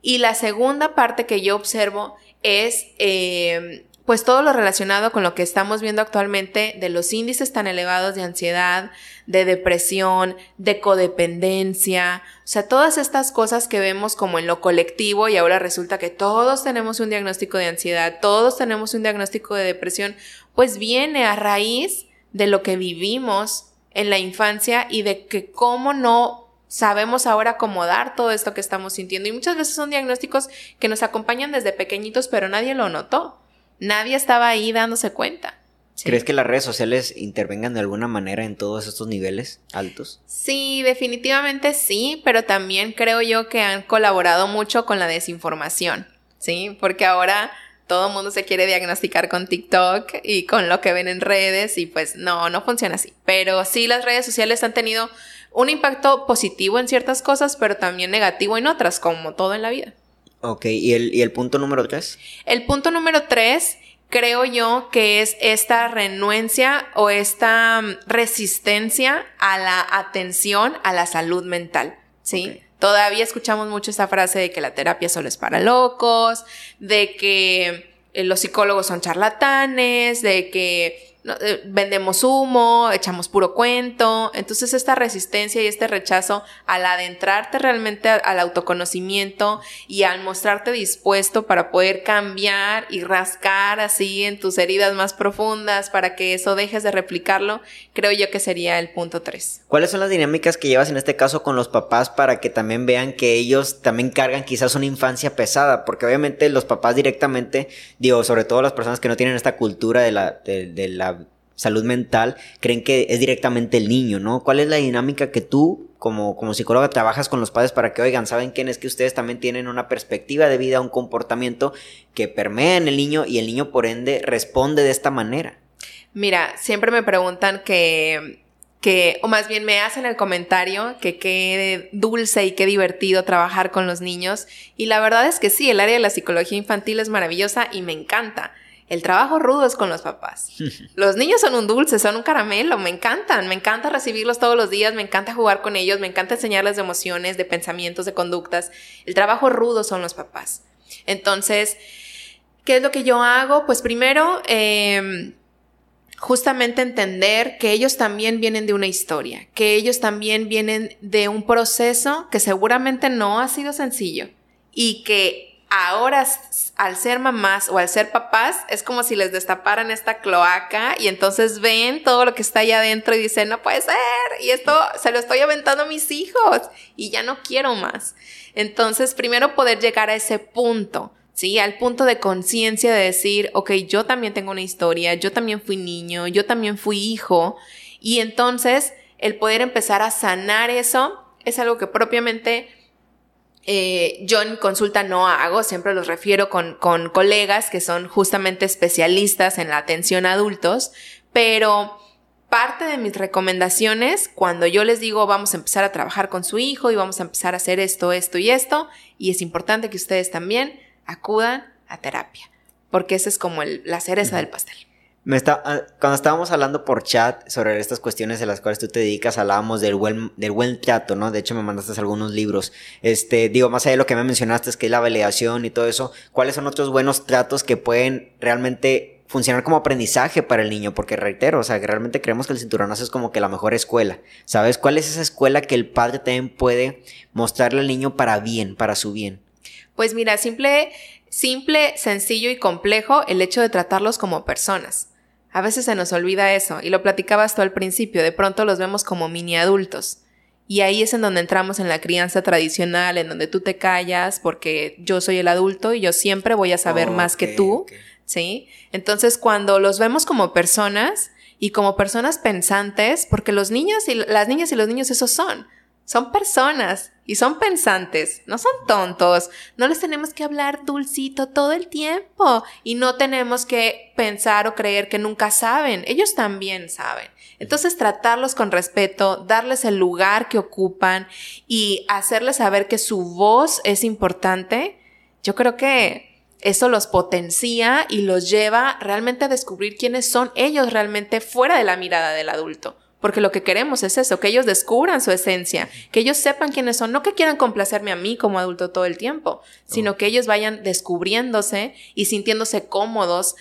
Y la segunda parte que yo observo es eh, pues todo lo relacionado con lo que estamos viendo actualmente de los índices tan elevados de ansiedad, de depresión, de codependencia, o sea, todas estas cosas que vemos como en lo colectivo y ahora resulta que todos tenemos un diagnóstico de ansiedad, todos tenemos un diagnóstico de depresión, pues viene a raíz de lo que vivimos en la infancia y de que cómo no sabemos ahora acomodar todo esto que estamos sintiendo. Y muchas veces son diagnósticos que nos acompañan desde pequeñitos, pero nadie lo notó. Nadie estaba ahí dándose cuenta, ¿Crees que las redes sociales intervengan de alguna manera en todos estos niveles altos? Sí, definitivamente sí, pero también creo yo que han colaborado mucho con la desinformación, ¿sí? Porque ahora todo el mundo se quiere diagnosticar con TikTok y con lo que ven en redes y pues no, no funciona así. Pero sí las redes sociales han tenido un impacto positivo en ciertas cosas, pero también negativo en otras, como todo en la vida. Ok, ¿y el, y el punto número tres? El punto número tres creo yo que es esta renuencia o esta mm, resistencia a la atención a la salud mental, ¿sí? Todavía escuchamos mucho esta frase de que la terapia solo es para locos, de que eh, los psicólogos son charlatanes, de que vendemos humo, echamos puro cuento. Entonces esta resistencia y este rechazo al adentrarte realmente al autoconocimiento y al mostrarte dispuesto para poder cambiar y rascar así en tus heridas más profundas para que eso dejes de replicarlo, creo yo que sería el punto 3. ¿Cuáles son las dinámicas que llevas en este caso con los papás para que también vean que ellos también cargan quizás una infancia pesada? Porque obviamente los papás directamente, digo, sobre todo las personas que no tienen esta cultura de la, de la salud mental creen que es directamente el niño, ¿no? ¿Cuál es la dinámica que tú como, como psicóloga trabajas con los padres para que oigan, saben quién es que ustedes también tienen una perspectiva de vida, un comportamiento que permea en el niño y el niño por ende responde de esta manera? Mira, siempre me preguntan que, que, o más bien me hacen el comentario que qué dulce y qué divertido trabajar con los niños. Y la verdad es que sí, el área de la psicología infantil es maravillosa y me encanta. El trabajo rudo es con los papás. Los niños son un dulce, son un caramelo, me encantan, me encanta recibirlos todos los días, me encanta jugar con ellos, me encanta enseñarles de emociones, de pensamientos, de conductas. El trabajo rudo son los papás. Entonces, ¿qué es lo que yo hago? Pues primero, em, justamente entender que ellos también vienen de una historia, que ellos también vienen de un proceso que seguramente no ha sido sencillo y que ahora al ser mamás o al ser papás es como si les destaparan esta cloaca y entonces ven todo lo que está allá adentro y dicen, no puede ser, y esto se lo estoy aventando a mis hijos y ya no quiero más. Entonces, primero poder llegar a ese punto. ¿sí? Al punto de conciencia de decir, ok, yo también tengo una historia, yo también fui niño, yo también fui hijo, y entonces el poder empezar a sanar eso es algo que propiamente eh, yo en consulta no hago, siempre los refiero con, con colegas que son justamente especialistas en la atención a adultos, pero parte de mis recomendaciones, cuando yo les digo vamos a empezar a trabajar con su hijo y vamos a empezar a hacer esto, esto y esto, y es importante que ustedes también acudan a terapia, porque esa es como la cereza del pastel. Me está, ah, cuando estábamos hablando por chat sobre estas cuestiones de las cuales tú te dedicas, hablábamos del buen, del buen trato, ¿no? De hecho, me mandaste algunos libros. Este, digo, más allá de lo que me mencionaste, es que es la validación y todo eso, ¿cuáles son otros buenos tratos que pueden realmente funcionar como aprendizaje para el niño? Porque reitero, o sea, que realmente creemos que el cinturonazo es como que la mejor escuela. ¿Sabes? ¿Cuál es esa escuela que el padre también puede mostrarle al niño para bien, para su bien? Pues mira, simple, simple, sencillo y complejo el hecho de tratarlos como personas. A veces se nos olvida eso, y lo platicabas tú al principio, de pronto los vemos como mini adultos. Y ahí es en donde entramos en la crianza tradicional, en donde tú te callas porque yo soy el adulto y yo siempre voy a saber más que tú, ¿sí? Entonces, cuando los vemos como personas y como personas pensantes, porque los niños y las niñas y los niños esos son, son personas y son pensantes, no son tontos. No les tenemos que hablar dulcito todo el tiempo y no tenemos que pensar o creer que nunca saben. Ellos también saben. Entonces tratarlos con respeto, darles el lugar que ocupan y hacerles saber que su voz es importante, yo creo que eso los potencia y los lleva realmente a descubrir quiénes son ellos realmente fuera de la mirada del adulto. Porque lo que queremos es eso, que ellos descubran su esencia, que ellos sepan quiénes son, no que quieran complacerme a mí como adulto todo el tiempo, sino que ellos vayan descubriéndose y sintiéndose cómodos,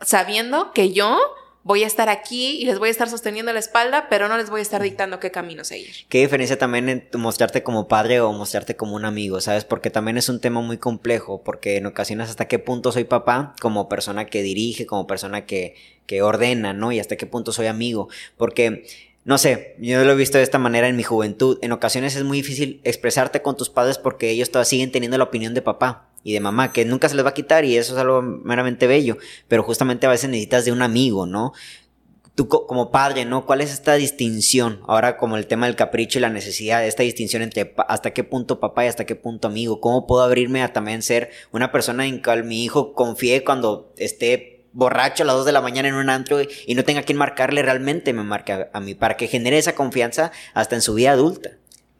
sabiendo que yo voy a estar aquí y les voy a estar sosteniendo la espalda, pero no les voy a estar dictando qué camino seguir. ¿Qué diferencia también en mostrarte como padre o mostrarte como un amigo, sabes? Porque también es un tema muy complejo, porque en ocasiones hasta qué punto soy papá como persona que dirige, como persona que que ordena, ¿no? Y hasta qué punto soy amigo. Porque, no sé, yo lo he visto de esta manera en mi juventud. En ocasiones es muy difícil expresarte con tus padres porque ellos todavía siguen teniendo la opinión de papá. Y de mamá, que nunca se les va a quitar y eso es algo meramente bello, pero justamente a veces necesitas de un amigo, ¿no? Tú como padre, ¿no? ¿Cuál es esta distinción? Ahora como el tema del capricho y la necesidad, esta distinción entre hasta qué punto papá y hasta qué punto amigo, ¿cómo puedo abrirme a también ser una persona en cual mi hijo confíe cuando esté borracho a las 2 de la mañana en un antro y no tenga quien marcarle realmente me marque a mí, para que genere esa confianza hasta en su vida adulta?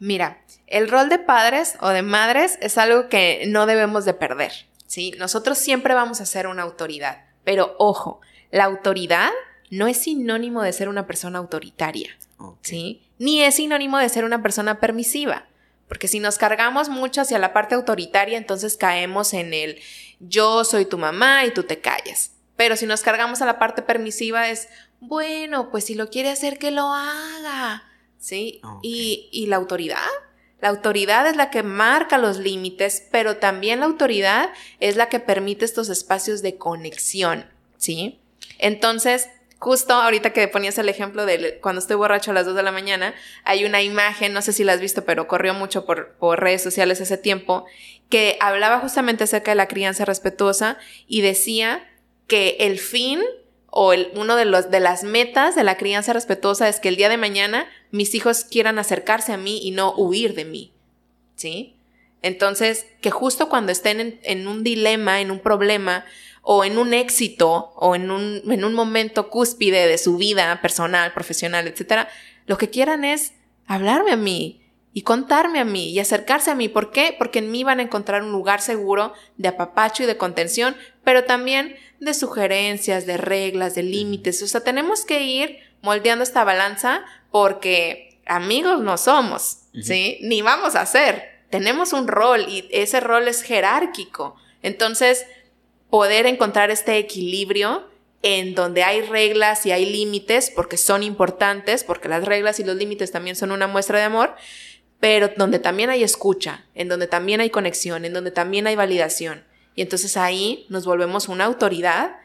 Mira, el rol de padres o de madres es algo que no debemos de perder, ¿sí? Nosotros siempre vamos a ser una autoridad, pero ojo, la autoridad no es sinónimo de ser una persona autoritaria, ¿sí? Ni es sinónimo de ser una persona permisiva, porque si nos cargamos mucho hacia la parte autoritaria, entonces caemos en el yo soy tu mamá y tú te callas. Pero si nos cargamos a la parte permisiva es, bueno, pues si lo quiere hacer, que lo haga, ¿sí? Y, y la autoridad, la autoridad es la que marca los límites, pero también la autoridad es la que permite estos espacios de conexión, ¿sí? Entonces, justo ahorita que ponías el ejemplo de cuando estoy borracho a las 2 de la mañana, hay una imagen, no sé si la has visto, pero corrió mucho por, redes sociales ese tiempo, que hablaba justamente acerca de la crianza respetuosa y decía que el fin o el, uno de, los, de las metas de la crianza respetuosa es que el día de mañana mis hijos quieran acercarse a mí y no huir de mí. ¿Sí? Entonces, que justo cuando estén en, un dilema, en un problema, o en un éxito, o en un, en un momento cúspide de su vida personal, profesional, etc., lo que quieran es hablarme a mí y contarme a mí y acercarse a mí. ¿Por qué? Porque en mí van a encontrar un lugar seguro de apapacho y de contención, pero también de sugerencias, de reglas, de límites. O sea, tenemos que ir moldeando esta balanza porque amigos no somos, ¿sí? Ni vamos a ser. Tenemos un rol y ese rol es jerárquico. Entonces, poder encontrar este equilibrio en donde hay reglas y hay límites, porque son importantes, porque las reglas y los límites también son una muestra de amor, pero donde también hay escucha, en donde también hay conexión, en donde también hay validación. Y entonces ahí nos volvemos una autoridad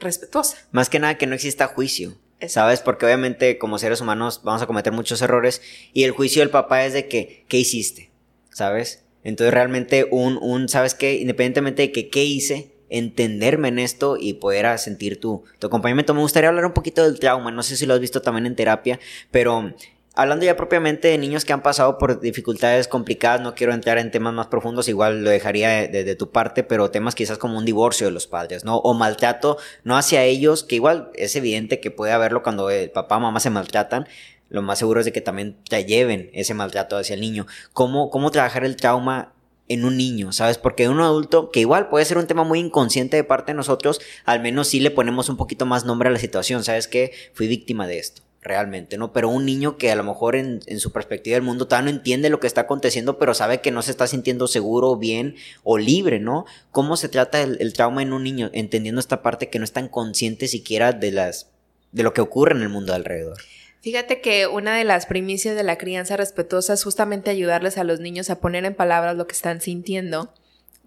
respetuosa. Más que nada que no exista juicio. ¿Sabes? Porque obviamente como seres humanos vamos a cometer muchos errores y el juicio del papá es de que, ¿qué hiciste? ¿Sabes? Entonces realmente un, un, ¿sabes qué? Independientemente de que qué hice, entenderme en esto y poder sentir tu, tu acompañamiento. Me gustaría hablar un poquito del trauma, no sé si lo has visto también en terapia, pero Hablando ya propiamente de niños que han pasado por dificultades complicadas, no quiero entrar en temas más profundos, igual lo dejaría de, tu parte, pero temas quizás como un divorcio de los padres, ¿no? O maltrato, no hacia ellos, que igual es evidente que puede haberlo cuando el papá o mamá se maltratan, lo más seguro es de que también te lleven ese maltrato hacia el niño. ¿Cómo, cómo trabajar el trauma en un niño, ¿sabes? Porque un adulto, que igual puede ser un tema muy inconsciente de parte de nosotros, al menos sí le ponemos un poquito más nombre a la situación, ¿sabes? Que fui víctima de esto realmente, ¿no? Pero un niño que a lo mejor en, su perspectiva del mundo todavía no entiende lo que está aconteciendo, pero sabe que no se está sintiendo seguro, bien o libre, ¿no? ¿Cómo se trata el, trauma en un niño? Entendiendo esta parte que no es tan consciente siquiera de las de lo que ocurre en el mundo alrededor. Fíjate que una de las primicias de la crianza respetuosa es justamente ayudarles a los niños a poner en palabras lo que están sintiendo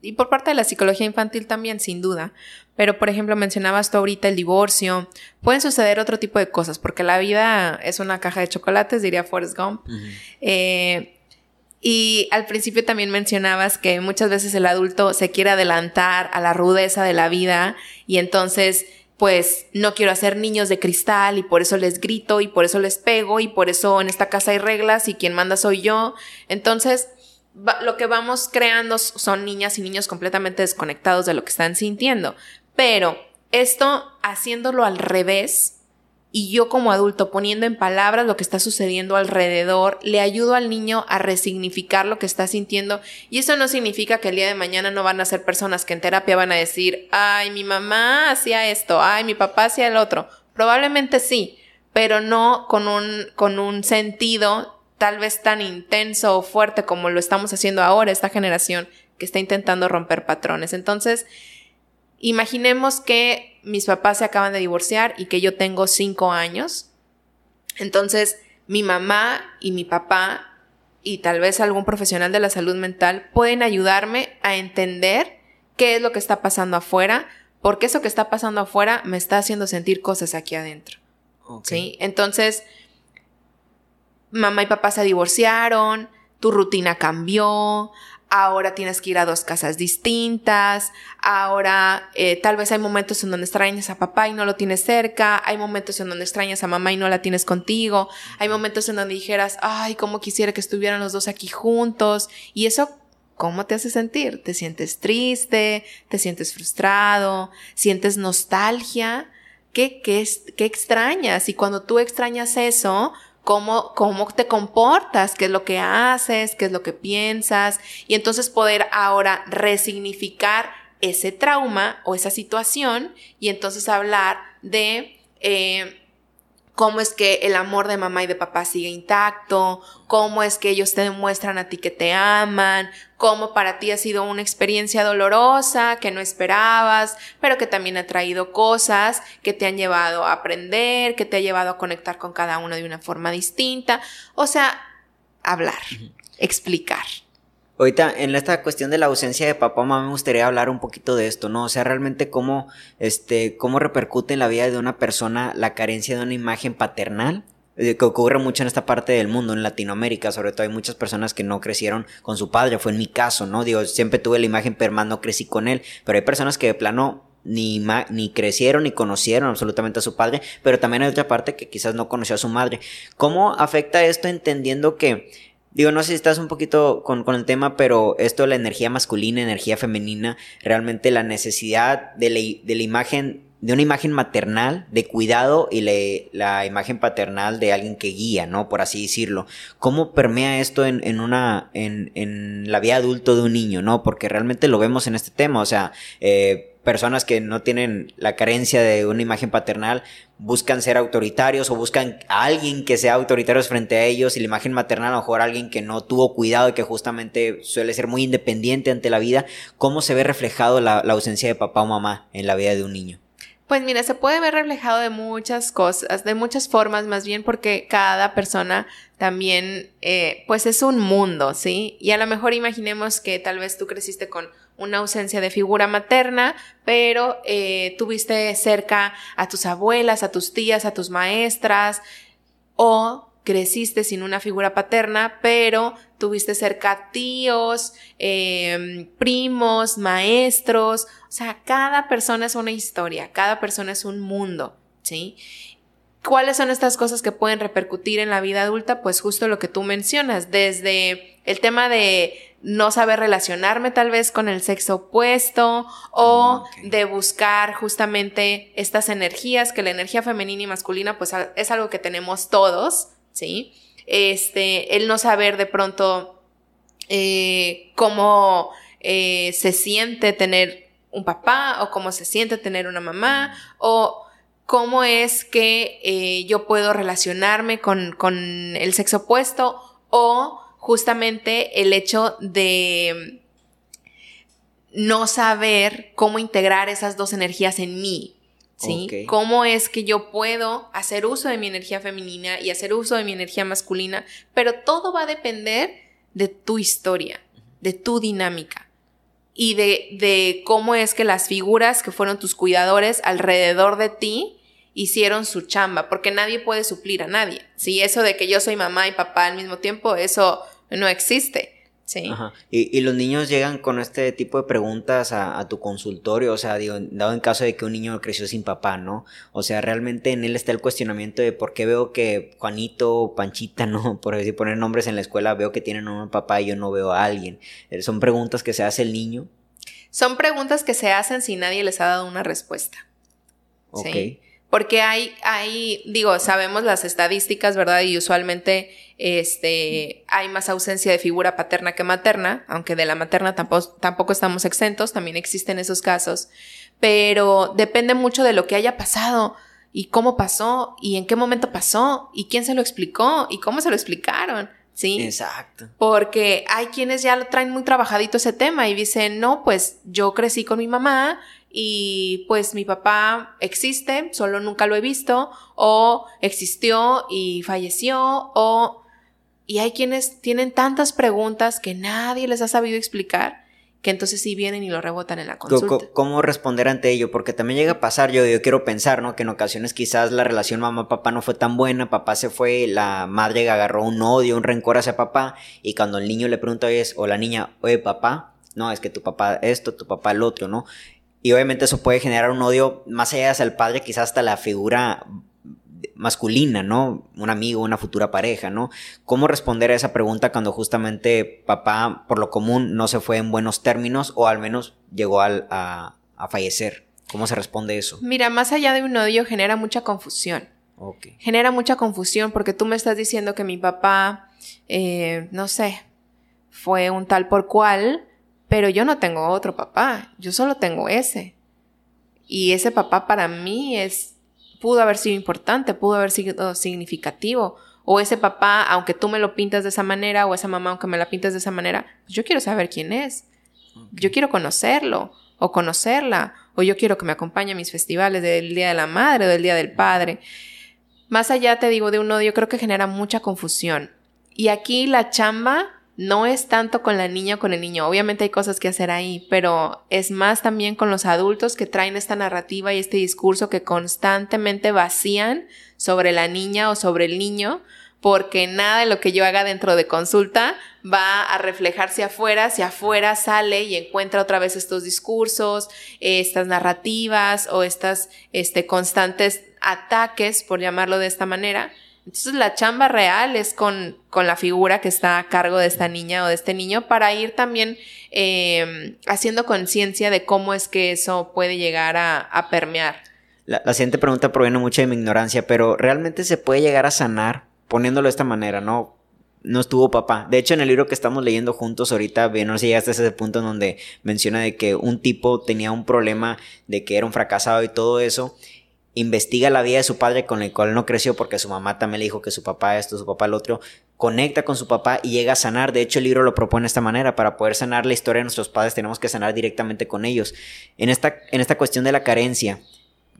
y por parte de la psicología infantil también, sin duda. Pero, por ejemplo, mencionabas tú ahorita el divorcio. Pueden suceder otro tipo de cosas, porque la vida es una caja de chocolates, diría Forrest Gump. Eh, y al principio también mencionabas que muchas veces el adulto se quiere adelantar a la rudeza de la vida y entonces pues no quiero hacer niños de cristal y por eso les grito y por eso les pego y por eso en esta casa hay reglas y quien manda soy yo. Entonces, lo que vamos creando son niñas y niños completamente desconectados de lo que están sintiendo. Pero esto haciéndolo al revés y yo como adulto poniendo en palabras lo que está sucediendo alrededor, le ayudo al niño a resignificar lo que está sintiendo. Y eso no significa que el día de mañana no van a ser personas que en terapia van a decir, ay, mi mamá hacía esto, ay, mi papá hacía el otro. Probablemente sí, pero no con un, con un sentido tal vez tan intenso o fuerte como lo estamos haciendo ahora, esta generación que está intentando romper patrones. Entonces, imaginemos que mis papás se acaban de divorciar y que yo tengo cinco años. Entonces, mi mamá y mi papá y tal vez algún profesional de la salud mental pueden ayudarme a entender qué es lo que está pasando afuera, porque eso que está pasando afuera me está haciendo sentir cosas aquí adentro. ¿Sí? Entonces, mamá y papá se divorciaron, tu rutina cambió, ahora tienes que ir a dos casas distintas, ahora eh, tal vez hay momentos en donde extrañas a papá y no lo tienes cerca, hay momentos en donde extrañas a mamá y no la tienes contigo, hay momentos en donde dijeras, ay, cómo quisiera que estuvieran los dos aquí juntos, y eso ¿Cómo te hace sentir? ¿Te sientes triste? ¿Te sientes frustrado? ¿Sientes nostalgia? ¿Qué, qué, qué extrañas? Y cuando tú extrañas eso, cómo, cómo te comportas, qué es lo que haces, qué es lo que piensas, y entonces poder ahora resignificar ese trauma o esa situación y entonces hablar de eh, cómo es que el amor de mamá y de papá sigue intacto, cómo es que ellos te demuestran a ti que te aman, cómo para ti ha sido una experiencia dolorosa que no esperabas, pero que también ha traído cosas que te han llevado a aprender, que te ha llevado a conectar con cada uno de una forma distinta, o sea, hablar, explicar. Ahorita, en esta cuestión de la ausencia de papá, mamá, me gustaría hablar un poquito de esto, ¿no? O sea, realmente cómo, este, cómo repercute en la vida de una persona la carencia de una imagen paternal eh, que ocurre mucho en esta parte del mundo, en Latinoamérica, sobre todo hay muchas personas que no crecieron con su padre, fue en mi caso, ¿no? Digo, siempre tuve la imagen, pero más no crecí con él, pero hay personas que de plano ni, ni crecieron ni conocieron absolutamente a su padre, pero también hay otra parte que quizás no conoció a su madre. ¿Cómo afecta esto entendiendo que Digo, no sé si estás un poquito con, con, el tema, pero esto de la energía masculina, energía femenina, realmente la necesidad de la, de la imagen, de una imagen maternal, de cuidado y la imagen paternal de alguien que guía, ¿no? Por así decirlo. ¿Cómo permea esto en, en una, en, en la vida adulto de un niño, ¿no? Porque realmente lo vemos en este tema, o sea, eh, personas que no tienen la carencia de una imagen paternal buscan ser autoritarios o buscan a alguien que sea autoritario frente a ellos y la imagen maternal a lo mejor alguien que no tuvo cuidado y que justamente suele ser muy independiente ante la vida, ¿cómo se ve reflejado la, ausencia de papá o mamá en la vida de un niño? Pues mira, se puede ver reflejado de muchas cosas, de muchas formas, más bien porque cada persona también, eh, pues es un mundo, ¿sí? Y a lo mejor imaginemos que tal vez tú creciste con una ausencia de figura materna, pero eh, tuviste cerca a tus abuelas, a tus tías, a tus maestras, o creciste sin una figura paterna, pero tuviste cerca tíos, em, primos, maestros, o sea, cada persona es una historia, cada persona es un mundo, ¿sí? ¿Cuáles son estas cosas que pueden repercutir en la vida adulta? Pues justo lo que tú mencionas, desde el tema de no saber relacionarme tal vez con el sexo opuesto o ah, de buscar justamente estas energías, que la energía femenina y masculina pues es algo que tenemos todos, ¿sí? Este, el no saber de pronto eh, cómo eh, se siente tener un papá o cómo se siente tener una mamá o cómo es que eh, yo puedo relacionarme con, con el sexo opuesto o justamente el hecho de no saber cómo integrar esas dos energías en mí. ¿Sí? ¿Cómo es que yo puedo hacer uso de mi energía femenina y hacer uso de mi energía masculina? Pero todo va a depender de tu historia, de tu dinámica y de, de cómo es que las figuras que fueron tus cuidadores alrededor de ti hicieron su chamba, porque nadie puede suplir a nadie. Si eso de que yo soy mamá y papá al mismo tiempo, eso no existe. Sí. Ajá. Y, los niños llegan con este tipo de preguntas a, tu consultorio, o sea, digo, dado en caso de que un niño creció sin papá, ¿no? O sea, realmente en él está el cuestionamiento de por qué veo que Juanito, Panchita, ¿no? Por decir, poner nombres en la escuela, veo que tienen un papá y yo no veo a alguien. Eh, son preguntas que se hace el niño. Son preguntas que se hacen si nadie les ha dado una respuesta. Ok. ¿sí? Porque hay, hay, digo, sabemos las estadísticas, ¿verdad? Y usualmente este, hay más ausencia de figura paterna que materna, aunque de la materna tampoco, tampoco estamos exentos, también existen esos casos, pero depende mucho de lo que haya pasado y cómo pasó y en qué momento pasó y quién se lo explicó y cómo se lo explicaron. ¿sí? Exacto. Porque hay quienes ya lo traen muy trabajadito ese tema y dicen, no, pues yo crecí con mi mamá y pues mi papá existe, solo nunca lo he visto, o existió y falleció, o... Y hay quienes tienen tantas preguntas que nadie les ha sabido explicar que entonces sí vienen y lo rebotan en la consulta. ¿Cómo responder ante ello? Porque también llega a pasar, yo, yo quiero pensar, ¿no? Que en ocasiones quizás la relación mamá-papá no fue tan buena, papá se fue, la madre agarró un odio, un rencor hacia papá, y cuando el niño le pregunta, o la niña, oye, papá, no, es que tu papá esto, tu papá el otro, ¿no? Y obviamente eso puede generar un odio más allá hacia el padre, quizás hasta la figura masculina, ¿no? Un amigo, una futura pareja, ¿no? ¿Cómo responder a esa pregunta cuando justamente papá, por lo común, no se fue en buenos términos o al menos llegó a, fallecer? ¿Cómo se responde eso? Mira, más allá de un odio, genera mucha confusión. Okay. Genera mucha confusión porque tú me estás diciendo que mi papá, eh, no sé, fue un tal por cual, pero yo no tengo otro papá, yo solo tengo ese. Y ese papá para mí es pudo haber sido importante, pudo haber sido significativo. O ese papá, aunque tú me lo pintas de esa manera, o esa mamá, aunque me la pintas de esa manera, pues yo quiero saber quién es. Yo quiero conocerlo, o conocerla, o yo quiero que me acompañe a mis festivales del Día de la Madre o del Día del Padre. Más allá, te digo, de un odio, creo que genera mucha confusión. Y aquí la chamba no es tanto con la niña o con el niño, obviamente hay cosas que hacer ahí, pero es más también con los adultos que traen esta narrativa y este discurso que constantemente vacían sobre la niña o sobre el niño, porque nada de lo que yo haga dentro de consulta va a reflejarse afuera, si afuera sale y encuentra otra vez estos discursos, estas narrativas o estas este, constantes ataques, por llamarlo de esta manera, entonces la chamba real es con, con, la figura que está a cargo de esta niña o de este niño para ir también eh, haciendo conciencia de cómo es que eso puede llegar a, permear. La, siguiente pregunta proviene mucho de mi ignorancia, pero ¿realmente se puede llegar a sanar poniéndolo de esta manera, no? No estuvo papá. De hecho, en el libro que estamos leyendo juntos ahorita, no sé si llegaste a ese punto en donde menciona de que un tipo tenía un problema de que era un fracasado y todo eso, investiga la vida de su padre con el cual no creció porque su mamá también le dijo que su papá esto, su papá el otro, conecta con su papá y llega a sanar. De hecho, el libro lo propone de esta manera. Para poder sanar la historia de nuestros padres tenemos que sanar directamente con ellos. En esta, en esta cuestión de la carencia,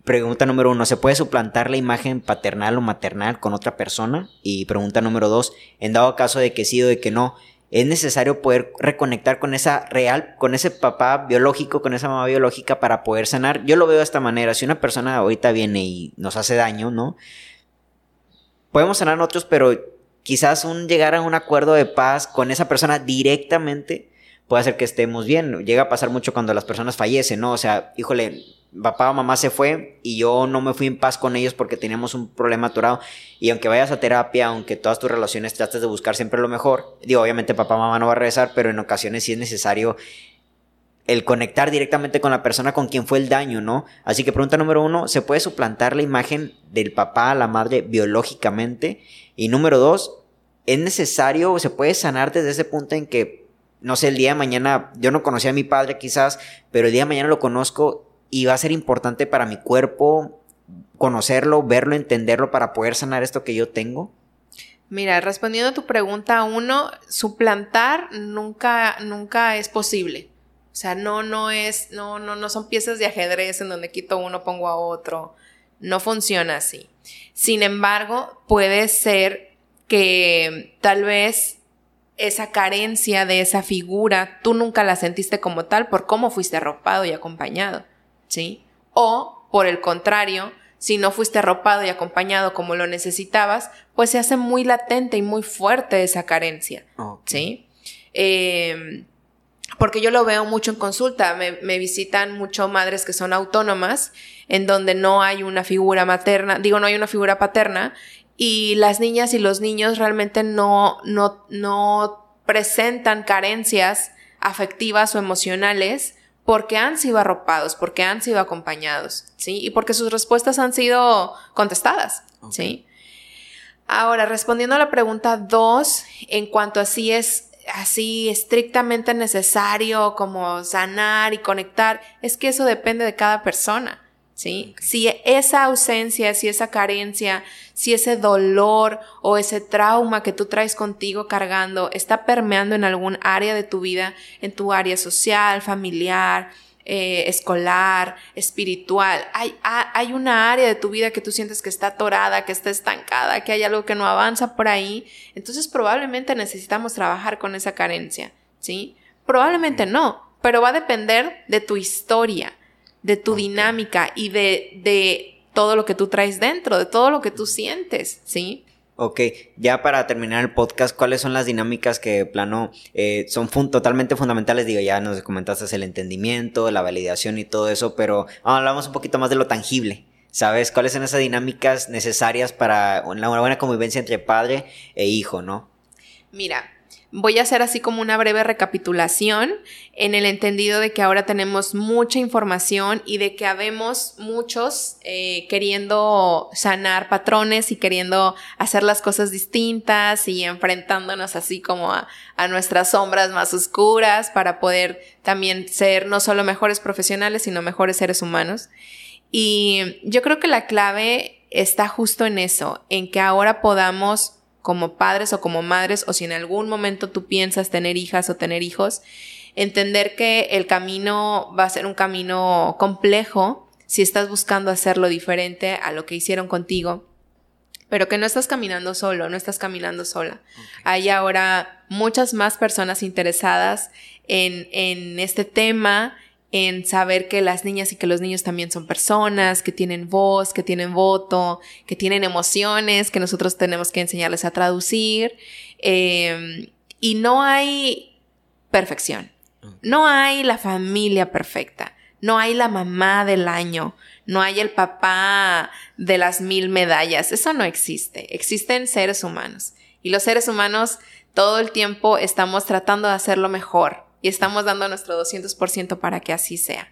pregunta número uno, ¿se puede suplantar la imagen paternal o maternal con otra persona? Y pregunta número dos, en dado caso de que sí o de que no, es necesario poder reconectar con esa real, con ese papá biológico, con esa mamá biológica para poder sanar. Yo lo veo de esta manera. Si una persona ahorita viene y nos hace daño, ¿no? Podemos sanar nosotros, pero quizás un llegar a un acuerdo de paz con esa persona directamente puede hacer que estemos bien. Llega a pasar mucho cuando las personas fallecen, ¿no? O sea, híjole, papá o mamá se fue y yo no me fui en paz con ellos porque teníamos un problema atorado. Y aunque vayas a terapia, aunque todas tus relaciones trates de buscar siempre lo mejor, digo, obviamente papá o mamá no va a regresar, pero en ocasiones sí es necesario el conectar directamente con la persona con quien fue el daño, ¿no? Así que pregunta número uno, ¿se puede suplantar la imagen del papá a la madre biológicamente? Y número dos, ¿es necesario o se puede sanar desde ese punto en que, no sé, el día de mañana, yo no conocía a mi padre quizás, pero el día de mañana lo conozco y va a ser importante para mi cuerpo conocerlo, verlo, entenderlo para poder sanar esto que yo tengo? Mira, respondiendo a tu pregunta, uno, suplantar nunca, nunca es posible. O sea, no, no es, no, no, no son piezas de ajedrez en donde quito uno, pongo a otro. No funciona así. Sin embargo, puede ser que tal vez esa carencia de esa figura, tú nunca la sentiste como tal por cómo fuiste arropado y acompañado. ¿Sí? O, por el contrario, si no fuiste arropado y acompañado como lo necesitabas, pues se hace muy latente y muy fuerte esa carencia, ¿sí? Em, porque yo lo veo mucho en consulta, me, me, visitan mucho madres que son autónomas, en donde no hay una figura materna, digo, no hay una figura paterna, y las niñas y los niños realmente no, no, no presentan carencias afectivas o emocionales porque han sido arropados, porque han sido acompañados, ¿sí? Y porque sus respuestas han sido contestadas, ¿sí? Ahora, respondiendo a la pregunta dos, en cuanto a si es así estrictamente necesario como sanar y conectar, es que eso depende de cada persona. ¿Sí? Si esa ausencia, si esa carencia, si ese dolor o ese trauma que tú traes contigo cargando está permeando en algún área de tu vida, en tu área social, familiar, eh, escolar, espiritual, hay, hay una área de tu vida que tú sientes que está atorada, que está estancada, que hay algo que no avanza por ahí, entonces probablemente necesitamos trabajar con esa carencia, ¿sí? Probablemente no, pero va a depender de tu historia, de tu dinámica y de, de todo lo que tú traes dentro, de todo lo que tú sientes, ¿sí? Ok, ya para terminar el podcast, ¿cuáles son las dinámicas que, plano, eh, son totalmente fundamentales? Digo, ya nos comentaste el entendimiento, la validación y todo eso, pero hablamos un poquito más de lo tangible. ¿Sabes? ¿Cuáles son esas dinámicas necesarias para una buena convivencia entre padre e hijo, no? Mira, Voy a hacer así como una breve recapitulación en el entendido de que ahora tenemos mucha información y de que habemos muchos eh, queriendo sanar patrones y queriendo hacer las cosas distintas y enfrentándonos así como a, a nuestras sombras más oscuras para poder también ser no solo mejores profesionales, sino mejores seres humanos. Y yo creo que la clave está justo en eso, en que ahora podamos como padres o como madres o si en algún momento tú piensas tener hijas o tener hijos, entender que el camino va a ser un camino complejo si estás buscando hacerlo diferente a lo que hicieron contigo, pero que no estás caminando solo, no estás caminando sola. Hay ahora muchas más personas interesadas en, en este tema en saber que las niñas y que los niños también son personas, que tienen voz, que tienen voto, que tienen emociones, que nosotros tenemos que enseñarles a traducir. Em, y no hay perfección. No hay la familia perfecta. No hay la mamá del año. No hay el papá de las mil medallas. Eso no existe. Existen seres humanos. Y los seres humanos todo el tiempo estamos tratando de hacerlo mejor y estamos dando nuestro 200% para que así sea.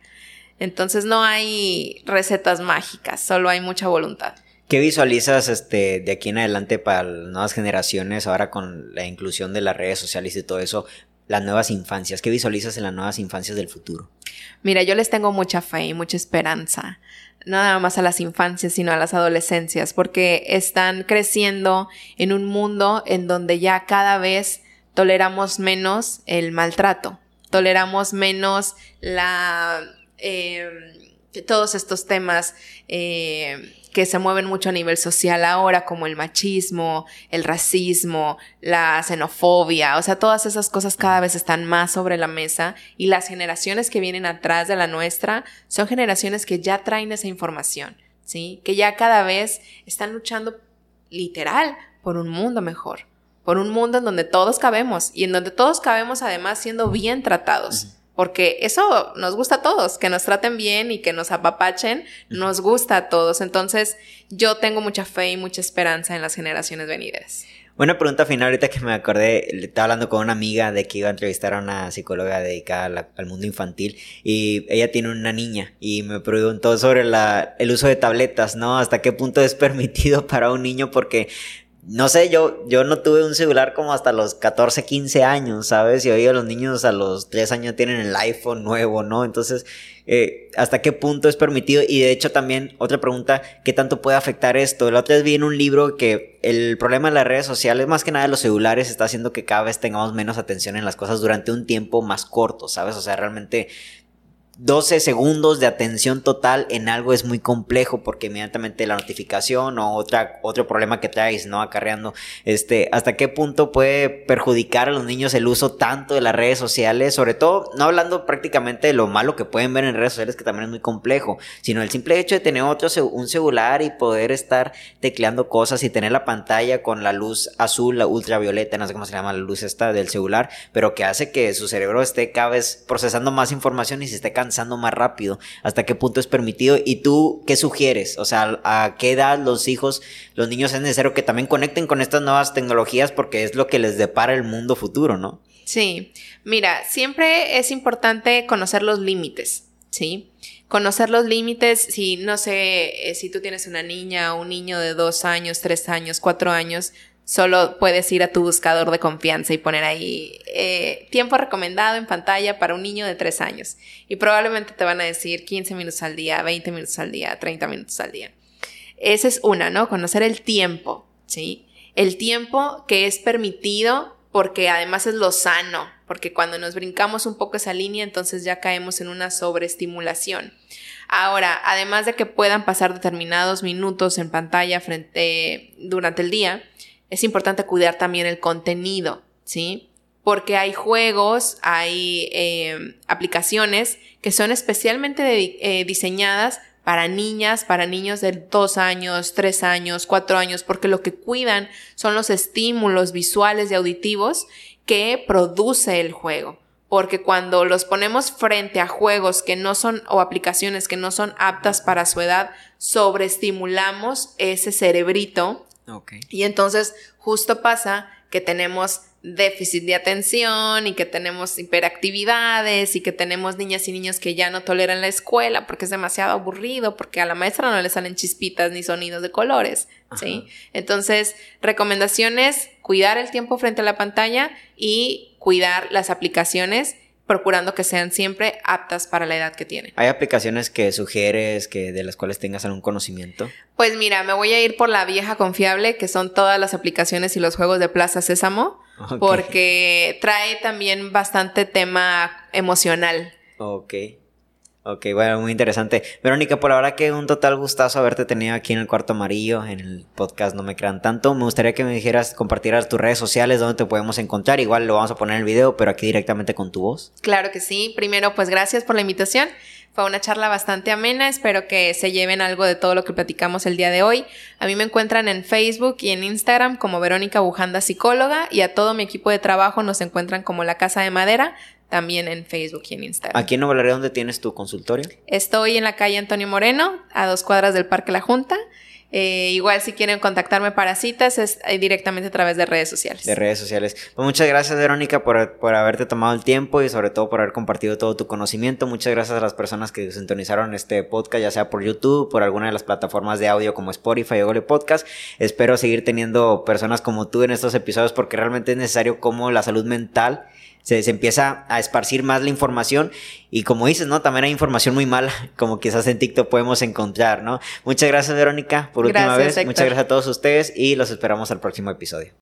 Entonces no hay recetas mágicas, solo hay mucha voluntad. ¿Qué visualizas este, de aquí en adelante para las nuevas generaciones, ahora con la inclusión de las redes sociales y todo eso, las nuevas infancias? ¿Qué visualizas en las nuevas infancias del futuro? Mira, yo les tengo mucha fe y mucha esperanza, no nada más a las infancias, sino a las adolescencias, porque están creciendo en un mundo en donde ya cada vez toleramos menos el maltrato, toleramos menos la... Eh, todos estos temas eh, que se mueven mucho a nivel social ahora, como el machismo, el racismo, la xenofobia, o sea, todas esas cosas cada vez están más sobre la mesa y las generaciones que vienen atrás de la nuestra son generaciones que ya traen esa información, ¿sí? Que ya cada vez están luchando literal por un mundo mejor por un mundo en donde todos cabemos y en donde todos cabemos además siendo bien tratados. Porque eso nos gusta a todos, que nos traten bien y que nos apapachen, nos gusta a todos. Entonces, yo tengo mucha fe y mucha esperanza en las generaciones venideras. Una pregunta final, ahorita que me acordé, estaba hablando con una amiga de que iba a entrevistar a una psicóloga dedicada al mundo infantil y ella tiene una niña y me preguntó sobre la, el uso de tabletas, ¿no? ¿Hasta qué punto es permitido para un niño? Porque no sé, yo, yo no tuve un celular como hasta los 14, 15 años, ¿sabes? Y hoy los niños a los 3 años tienen el iPhone nuevo, ¿no? Entonces, eh, ¿hasta qué punto es permitido? Y de hecho también, otra pregunta, ¿qué tanto puede afectar esto? La otra vez vi en un libro que el problema de las redes sociales, más que nada de los celulares, está haciendo que cada vez tengamos menos atención en las cosas durante un tiempo más corto, ¿sabes? O sea, realmente 12 segundos de atención total en algo es muy complejo porque inmediatamente la notificación o otra, otro problema que traes, ¿no? Acarreando, este, hasta qué punto puede perjudicar a los niños el uso tanto de las redes sociales, sobre todo, no hablando prácticamente de lo malo que pueden ver en redes sociales, que también es muy complejo, sino el simple hecho de tener otro, un celular y poder estar tecleando cosas y tener la pantalla con la luz azul, la ultravioleta, no sé cómo se llama la luz esta del celular, pero que hace que su cerebro esté cada vez procesando más información y se esté más rápido, hasta qué punto es permitido y tú qué sugieres, o sea, a qué edad los hijos, los niños es necesario que también conecten con estas nuevas tecnologías porque es lo que les depara el mundo futuro, ¿no? Sí, mira, siempre es importante conocer los límites, ¿sí? Conocer los límites, si no sé, eh, si tú tienes una niña o un niño de dos años, tres años, cuatro años, solo puedes ir a tu buscador de confianza y poner ahí eh, tiempo recomendado en pantalla para un niño de 3 años. Y probablemente te van a decir 15 minutos al día, 20 minutos al día, 30 minutos al día. Esa es una, ¿no? Conocer el tiempo, ¿sí? El tiempo que es permitido porque además es lo sano, porque cuando nos brincamos un poco esa línea, entonces ya caemos en una sobreestimulación. Ahora, además de que puedan pasar determinados minutos en pantalla frente durante el día, es importante cuidar también el contenido, ¿sí? porque hay juegos, hay eh, aplicaciones que son especialmente eh, diseñadas para niñas, para niños de 2 años, 3 años, 4 años, porque lo que cuidan son los estímulos visuales y auditivos que produce el juego. Porque cuando los ponemos frente a juegos que no son o aplicaciones que no son aptas para su edad, sobreestimulamos ese cerebrito. Y entonces justo pasa que tenemos déficit de atención y que tenemos hiperactividades y que tenemos niñas y niños que ya no toleran la escuela porque es demasiado aburrido, porque a la maestra no le salen chispitas ni sonidos de colores, ¿sí? Entonces, recomendaciones, cuidar el tiempo frente a la pantalla y cuidar las aplicaciones procurando que sean siempre aptas para la edad que tienen. ¿Hay aplicaciones que sugieres que de las cuales tengas algún conocimiento? Pues mira, me voy a ir por la vieja confiable, que son todas las aplicaciones y los juegos de Plaza Sésamo, porque trae también bastante tema emocional. Ok. Ok, bueno, muy interesante. Verónica, por ahora que un total gustazo haberte tenido aquí en el cuarto amarillo, en el podcast No Me Crean Tanto. Me gustaría que me dijeras, compartieras tus redes sociales, donde te podemos encontrar. Igual lo vamos a poner en el video, pero aquí directamente con tu voz. Claro que sí. Primero, pues gracias por la invitación. Fue una charla bastante amena. Espero que se lleven algo de todo lo que platicamos el día de hoy. A mí me encuentran en Facebook y en Instagram como Verónica Bujanda Psicóloga y a todo mi equipo de trabajo nos encuentran como La Casa de Madera también en Facebook y en Instagram. Aquí en Nuevo Laredo, ¿dónde tienes tu consultorio? Estoy en la calle Antonio Moreno, a dos cuadras del Parque La Junta. Eh, igual si quieren contactarme para citas es eh, directamente a través de redes sociales. De redes sociales. Pues muchas gracias Verónica por, por, haberte tomado el tiempo y sobre todo por haber compartido todo tu conocimiento. Muchas gracias a las personas que sintonizaron este podcast, ya sea por YouTube, por alguna de las plataformas de audio como Spotify o Google Podcast. Espero seguir teniendo personas como tú en estos episodios porque realmente es necesario como la salud mental se, empieza a esparcir más la información y como dices, ¿no? También hay información muy mala, como quizás en TikTok podemos encontrar, ¿no? Muchas gracias, Verónica, por última vez. Muchas gracias a todos ustedes y los esperamos al próximo episodio.